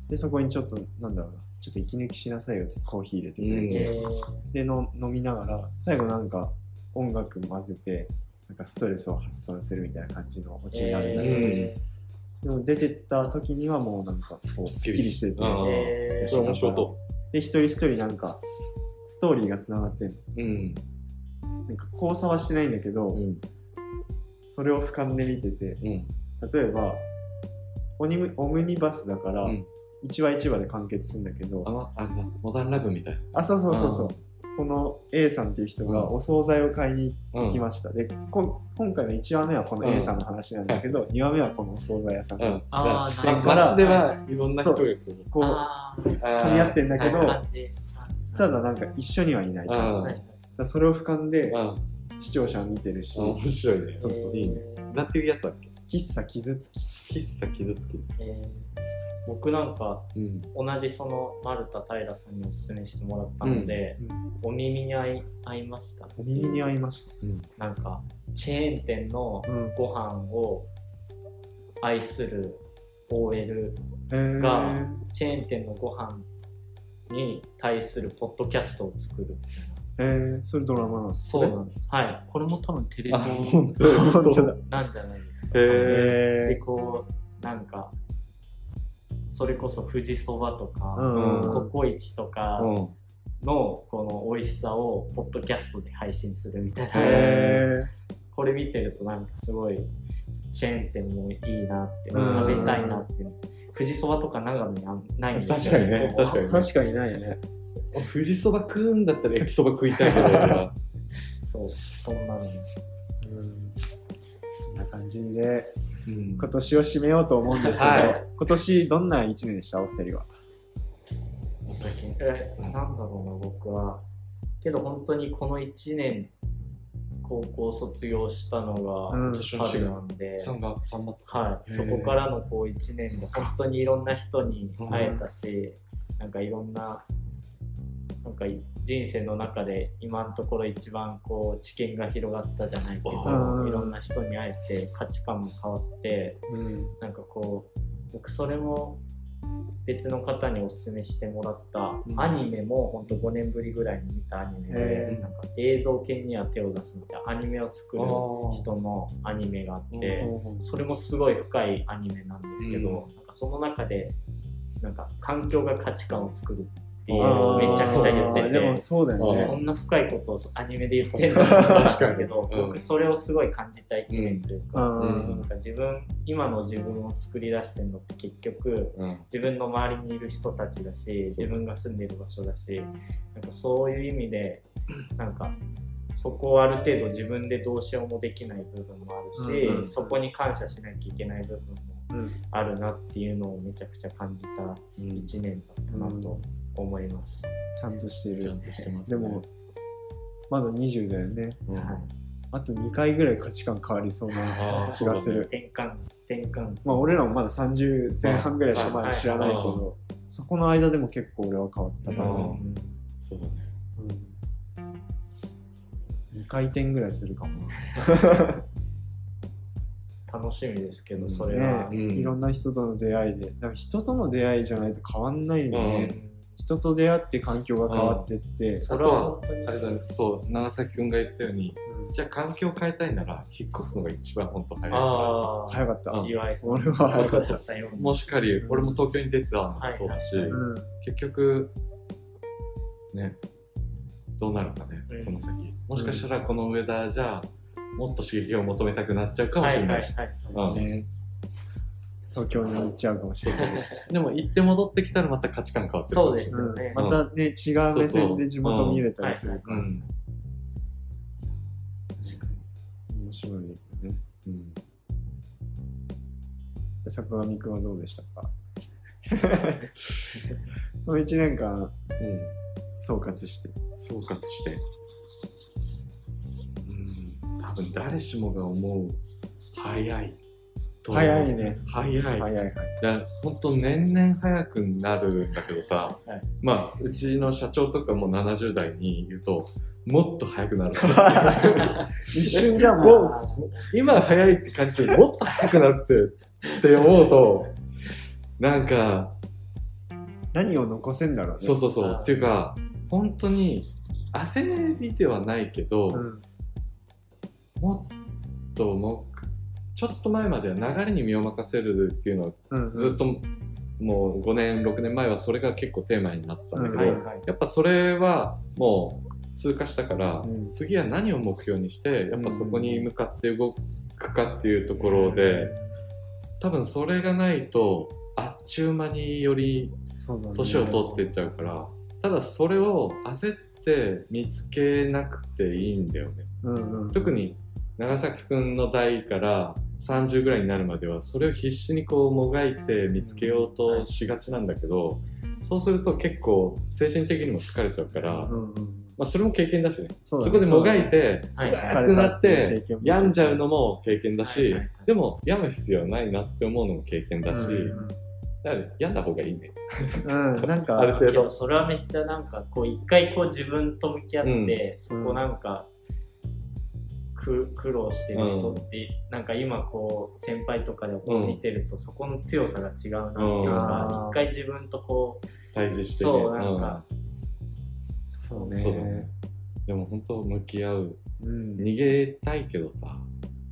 でそこにちょっとなんだろうなちょっと息抜きしなさいよってコーヒー入れてくれー、て、えー、での飲みながら最後なんか音楽混ぜてなんかストレスを発散するみたいな感じのオチになるんだけど、えでも出てった時にはもうなんかこうすっきりしてて。あー。ー、えそれ面白そで一人一人なんかストーリーがつながってんの。ううん。なんか交差はしてないんだけど、うんそれを俯瞰で見ててうん例えばオニムオムニバスだからうん。1話1話で完結するんだけど、あまあれだモダンラブみたいな。あそうそうそうそう。この A さんっていう人がうん。お惣菜を買いにうん行きました、でこ今回の1話目はこの A さんの話なんだけど、2話目はこのお惣菜屋さん、うん。視なるほど。点街ではいろんな人がこう噛み合ってんだけど、ただなんか一緒にはいない感じ、うん。だからそれを俯瞰でうん視聴者は見てるし。あ面白いね。そうそうそう。いいね。なんていうやつだっけ？喫茶傷つき。喫茶傷つき。えー僕なんかうん。同じその丸田平さんにおすすめしてもらったので、お耳に合い合いました。お耳に合いました。なんかチェーン店のうん。ご飯を愛する OL えーがチェーン店のご飯に対するポッドキャストを作るえー、それドラマなんですそうなんです。はい。これも多分テレあ東なんじゃないですか。へでえこうなんかそれこそ富士そばとー、か、うん。ココイチとかうん。のこの美味しさをポッドキャストで配信するみたいな、へこれ見てるとなんかすごいチェーン店もいいなって、うん。食べたいなっていう。富士そばとか長野にあんないんですよ確かにね確かにー確かにないね富士そば食うんだったら焼きそば食いたいけど俺は。そうそんなの。うん。こんな感じでうん。今年を締めようと思うんですけど、はい。今年どんな一年でした？お二人は。えなんだろうな僕は。けど本当にこの1年高校卒業したのうん。が春なんで、3月3月はい、へー。そこからのこう1年で本当にいろんな人に会えたし、なんかいろんななんか人生の中で今のところ一番こう知見が広がったじゃないけど、うんいろんな人に会えて価値観も変わってうんなんかこう僕それも別の方におすすめしてもらったうん。アニメも本当5年ぶりぐらいに見たアニメでなんか映像系には手を出すみたいなアニメを作る人のアニメがあって。うん。それもすごい深いアニメなんですけど、うん。なんかその中でなんか環境が価値観を作るっていうのをめちゃくちゃ言ってて。でもそうだよそねん。な深いことをアニメで言ってるのか確かに。けど、うん。僕それをすごい感じた一年というか,、うん。なんか自分今の自分を作り出してるのって結局うん。自分の周りにいる人たちだし自分が住んでる場所だしなんかそういう意味でなんかそこをある程度自分でどうしようもできない部分もあるし、うんうん。そこに感謝しなきゃいけない部分もうん。あるなっていうのをめちゃくちゃ感じた1年だったなと思います。ちゃんとしてる。ね。でもまだ20だよね。うん。はいあと2回ぐらい価値観変わりそうな気がする。転換転換。まあ俺らもまだ30前半ぐらいしかまだ知らないけはいどそこの間でも結構俺は変わったから、ううん。んそうだね。2回転ぐらいするかも。楽しみですけどうん。ねそれは、うん。いろんな人との出会いで。だから人との出会いじゃないと変わんないよね、うん人と出会って環境が変わってって、それはあれだね。そう長崎くんが言ったようにうん。じゃあ環境を変えたいなら引っ越すのが一番本当早いから。ああ早かった、うん岩井さん。俺は早かった、よ もしかり俺も東京に出てたのもそうだし、はいうん、結局ねどうなるかね、うん。この先。もしかしたらこの上田じゃもっと刺激を求めたくなっちゃうかもしれないし、はいはいはい。うんね東京に行っちゃうかもしれないし、でも行って戻ってきたらまた価値観変わってるそうですうん。よね、またね違う目線で地元見れたりするから。うん。面白いよね。うん。坂上くんはどうでしたか？この1年間うん総括して。総括して。うん。多分誰しもが思う。早いと早いね。早い。はい。はい本当年々早くなるんだけどさ、はい。まあうちの社長とかも70代に言うともっと早くなる 一瞬じゃもう。今早いって感じでもっと早くなるってって思うとなんか何を残せんだろうね。そうそうそう。っていうか本当に焦りではないけど、うん。もっともうちょっと前までは流れに身を任せるっていうのはずっともう5年6年前はそれが結構テーマになってたんだけど、やっぱそれはもう通過したから、うん。次は何を目標にしてやっぱそこに向かって動くかっていうところで、多分それがないとあっちゅう間により年を取っていっちゃうからただそれを焦って見つけなくていいんだよね。特に長崎くんの代から30ぐらいになるまではそれを必死にこうもがいて見つけようとしがちなんだけどそうすると結構精神的にも疲れちゃうから、うんうんまあ、それも経験だしね。そうだね。そこでもがいてはい。辛くなって病んじゃうのも経験だし、はいはいはい。でも病む必要ないなって思うのも経験だし、うんだから病んだ方がいいね。うん、なんか、ある程度。けどそれはめっちゃなんかこう一回こう自分と向き合って、そこなんかく苦労してる人って、なんか今こう先輩とかでこう見てると、そこの強さが違うなっていうか、うん。一回自分とこう対峙してね。そうなんか、そうね。うんそうだね。でも本当向き合う。うん。逃げたいけどさ。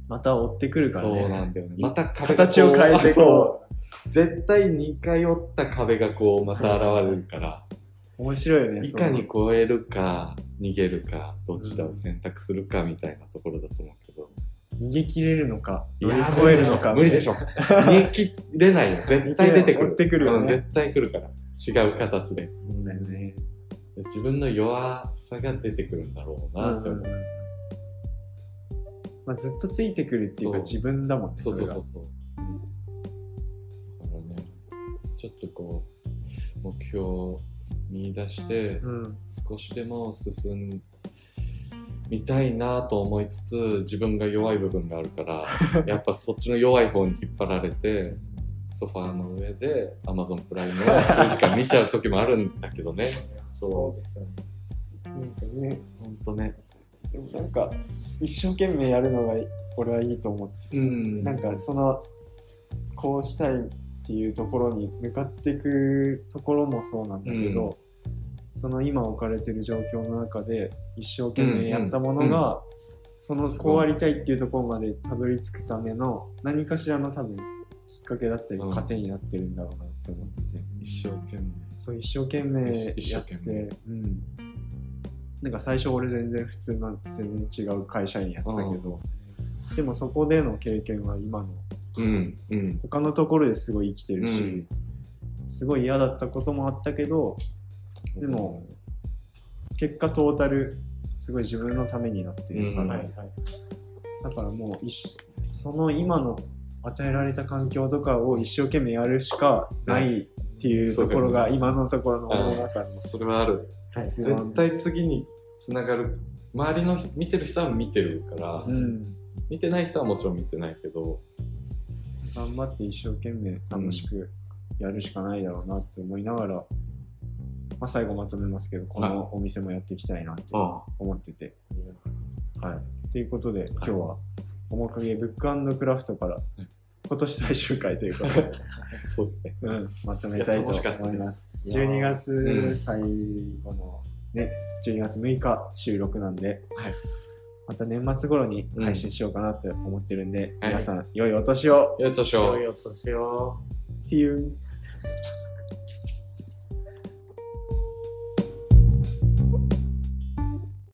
また追ってくるからね。そうなんだよね。また形を変えてそう。こ絶対似通った壁がこうまた現れるから。う。面白いよね。いかに超えるか逃げるかどちらを選択するかみたいなところだと思うけど、逃げ切れるのか、乗り越えるのか。無理でしょ。逃げ切れないよ。絶対出てくる。てくるよね。うん絶対来るから。違う形で。そうだよね。自分の弱さが出てくるんだろうなって思う、まあ、ずっとついてくるっていうか自分だもんね。そうそうそう。そうだからねちょっとこう目標を見出して、うん。少しでも進みたいなと思いつつ自分が弱い部分があるから やっぱそっちの弱い方に引っ張られてソファーの上で Amazon プライムを数時間見ちゃう時もあるんだけどね。そう。なんかね、ほんとね。でもなんか、一生懸命やるのが俺はいいと思う。うん。なんかその、こうしたいっていうところに向かっていくところもそうなんだけど、うん。その今置かれてる状況の中で一生懸命やったものうんうん。が、そのこうありたいっていうところまでたどり着くための何かしらの多分きっかけだったりうん糧になってるんだろうなって思ってて、一生懸命。そう一生懸命一やってうん、なんか最初俺全然普通な全然違う会社員やってたけど、でもそこでの経験は今のうんうん。他のところですごい生きてるし、うん。すごい嫌だったこともあったけどでも結果トータルすごい自分のためになってるから、うん。はいはいだからもうその今の与えられた環境とかを一生懸命やるしかないっていうところが今のところの世の中にそれはある。結論絶対次につながる。周りの見てる人は見てるから、うん。見てない人はもちろん見てないけど頑張って一生懸命楽しくやるしかないだろうなって思いながら、まあ、最後まとめますけどこのお店もやっていきたいなってあ思ってて。はい。ということで、今日は面影ブッククラフトから今年最終回ということで、そうですね。うん、まとめたいと思いでます。す。12う月ん。最後のね、12月6日収録なんで、はいまた年末頃に配信しようかなって思ってるんで、はい皆さん、良いお年をよいとしょう良いお年を !See you!